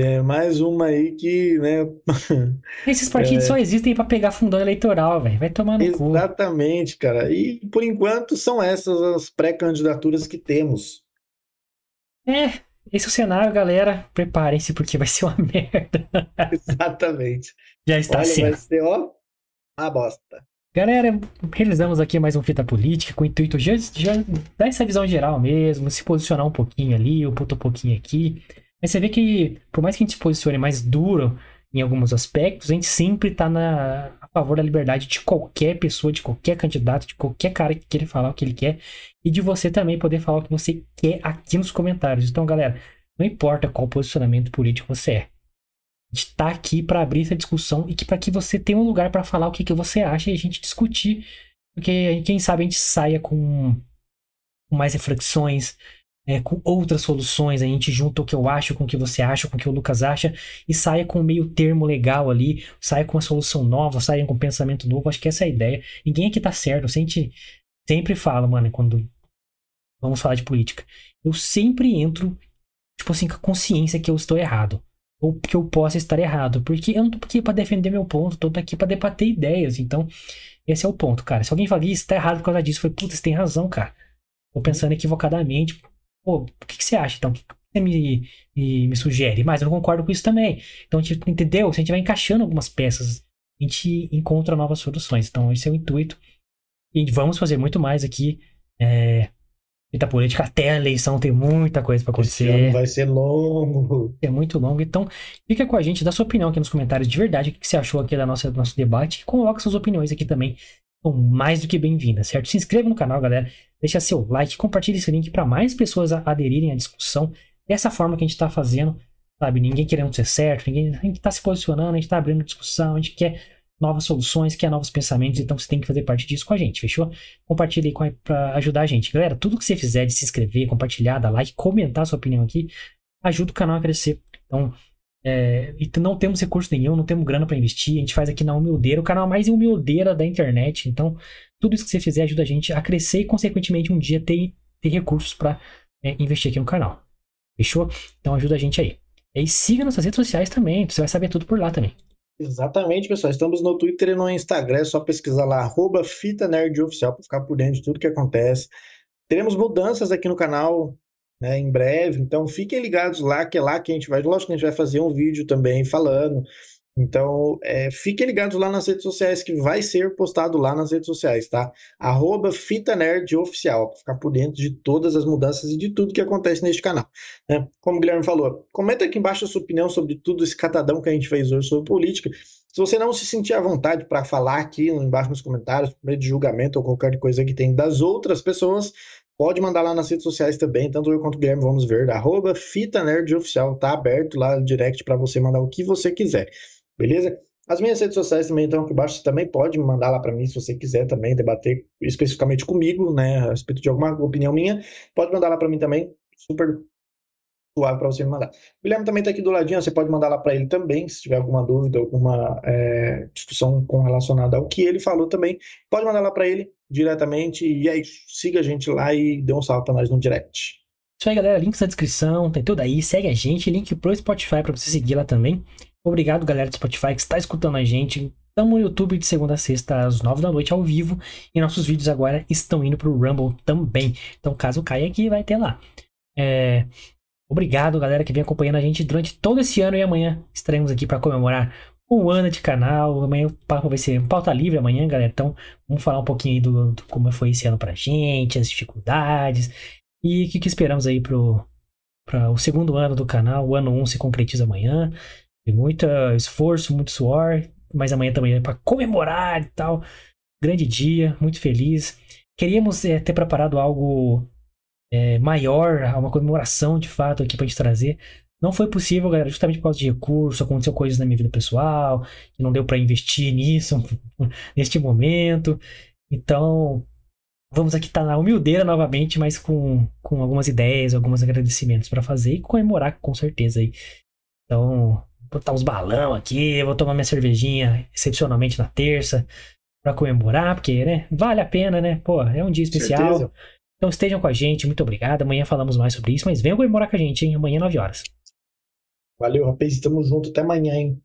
É mais uma aí que, né?
Esses partidos
É.
só existem pra pegar fundão eleitoral, velho. Vai tomar no cu.
Exatamente, cara. E por enquanto são essas as pré-candidaturas que temos.
É, esse é o cenário, galera. Preparem-se porque vai ser uma merda.
Exatamente.
Já está
Olha,
sendo.
vai ser, ó, uma bosta.
Galera, realizamos aqui mais um Fita Política com o intuito de já dar essa visão geral mesmo, se posicionar um pouquinho ali, um pouquinho aqui. Mas você vê que, por mais que a gente se posicione mais duro em alguns aspectos, a gente sempre tá na, a favor da liberdade de qualquer pessoa, de qualquer candidato, de qualquer cara que queira falar o que ele quer, e de você também poder falar o que você quer aqui nos comentários. Então, galera, não importa qual posicionamento político você é. A gente tá aqui para abrir essa discussão e que para que você tenha um lugar para falar o que, que você acha e a gente discutir, porque quem sabe a gente saia com mais reflexões, é, com outras soluções, a gente junta o que eu acho com o que você acha, com o que o Lucas acha e saia com um meio termo legal ali, saia com uma solução nova, saia com um pensamento novo. Acho que essa é a ideia. Ninguém aqui tá certo. A gente sempre fala, mano, quando vamos falar de política, eu sempre entro tipo assim com a consciência que eu estou errado ou que eu possa estar errado, porque eu não tô aqui para defender meu ponto, tô aqui para debater ideias. Então, esse é o ponto, cara. Se alguém falar isso tá errado por causa disso, foi puta, você tem razão, cara. Tô pensando equivocadamente. Pô, o que, que você acha então? O que você me, me, me sugere? Mas eu não concordo com isso também. Então, tipo, entendeu? Se a gente vai encaixando algumas peças, a gente encontra novas soluções. Então, esse é o intuito. E vamos fazer muito mais aqui. É, Fita política até a eleição tem muita coisa para acontecer.
vai ser longo.
É muito longo, então fica com a gente, dá sua opinião aqui nos comentários de verdade, o que que você achou aqui da nossa, do nosso debate, e coloca suas opiniões aqui também, são mais do que bem-vindas, certo? Se inscreva no canal, galera, deixa seu like, compartilhe esse link para mais pessoas aderirem à discussão, dessa forma que a gente está fazendo, sabe? Ninguém querendo ser certo, ninguém, está se posicionando, a gente está abrindo discussão, a gente quer novas soluções, quer novos pensamentos, então você tem que fazer parte disso com a gente, fechou? Compartilhe aí com a- pra ajudar a gente. Galera, tudo que você fizer de se inscrever, compartilhar, dar like, comentar sua opinião aqui, ajuda o canal a crescer. Então, é, e não temos recurso nenhum, não temos grana para investir, a gente faz aqui na humildeira, o canal mais humildeira da internet. Então, tudo isso que você fizer ajuda a gente a crescer e, consequentemente, um dia ter, ter recursos para investir aqui no canal. Fechou? Então, ajuda a gente aí. E siga nossas redes sociais também, você vai saber tudo por lá também.
Exatamente, pessoal. Estamos no Twitter e no Instagram. É só pesquisar lá, arroba Fita Nerd Oficial, para ficar por dentro de tudo que acontece. Teremos mudanças aqui no canal né, em breve, então fiquem ligados lá, que é lá que a gente vai. Lógico que a gente vai fazer um vídeo também falando. Então, é, fiquem ligados lá nas redes sociais, que vai ser postado lá nas redes sociais, tá? Arroba Fita Nerd Oficial, para ficar por dentro de todas as mudanças e de tudo que acontece neste canal. né? Como o Guilherme falou, comenta aqui embaixo a sua opinião sobre tudo esse catadão que a gente fez hoje sobre política. Se você não se sentir à vontade para falar aqui embaixo nos comentários, por meio de julgamento ou qualquer coisa que tem das outras pessoas, pode mandar lá nas redes sociais também, tanto eu quanto o Guilherme vamos ver, arroba Fita Nerd Oficial, tá aberto lá direct para você mandar o que você quiser, beleza? As minhas redes sociais também estão aqui embaixo, você também pode mandar lá para mim se você quiser também debater especificamente comigo, né, a respeito de alguma opinião minha, pode mandar lá para mim também, super suave para você me mandar. O Guilherme também está aqui do ladinho, você pode mandar lá para ele também, se tiver alguma dúvida, alguma é, discussão com relacionada ao que ele falou também, pode mandar lá para ele diretamente e isso. Siga a gente lá e dê um salve para nós no direct.
Isso aí, galera. Links na descrição, tem tudo aí. Segue a gente. Link pro Spotify para você seguir lá também. Obrigado, galera do Spotify que está escutando a gente. Estamos no YouTube de segunda a sexta, às nove da noite, ao vivo. E nossos vídeos agora estão indo pro Rumble também. Então, caso caia aqui, vai ter lá. É... Obrigado, galera, que vem acompanhando a gente durante todo esse ano. E amanhã estaremos aqui para comemorar um ano de canal. Amanhã o papo vai ser pauta livre amanhã, galera. Então, vamos falar um pouquinho aí do, do como foi esse ano pra gente, as dificuldades. E o que, que esperamos aí pro, para o segundo ano do canal. O ano 1 se concretiza amanhã. Tem muito esforço, muito suor. Mas amanhã também é para comemorar e tal. Grande dia, muito feliz. Queríamos é, ter preparado algo é, maior, uma comemoração de fato aqui pra gente trazer. Não foi possível, galera, justamente por causa de recurso, aconteceu coisas na minha vida pessoal, que não deu para investir nisso neste momento. Então, Vamos aqui estar tá na humildeira novamente, mas com, com algumas ideias, alguns agradecimentos para fazer e comemorar com certeza aí. Então, botar uns balão aqui, vou tomar minha cervejinha excepcionalmente na terça para comemorar, porque, né, vale a pena, né? Pô, é um dia especial. Certeza. Então estejam com a gente, muito obrigado. Amanhã falamos mais sobre isso, mas venham comemorar com a gente, hein? Amanhã, 9 horas.
Valeu, rapaz. Tamo junto. Até amanhã, hein?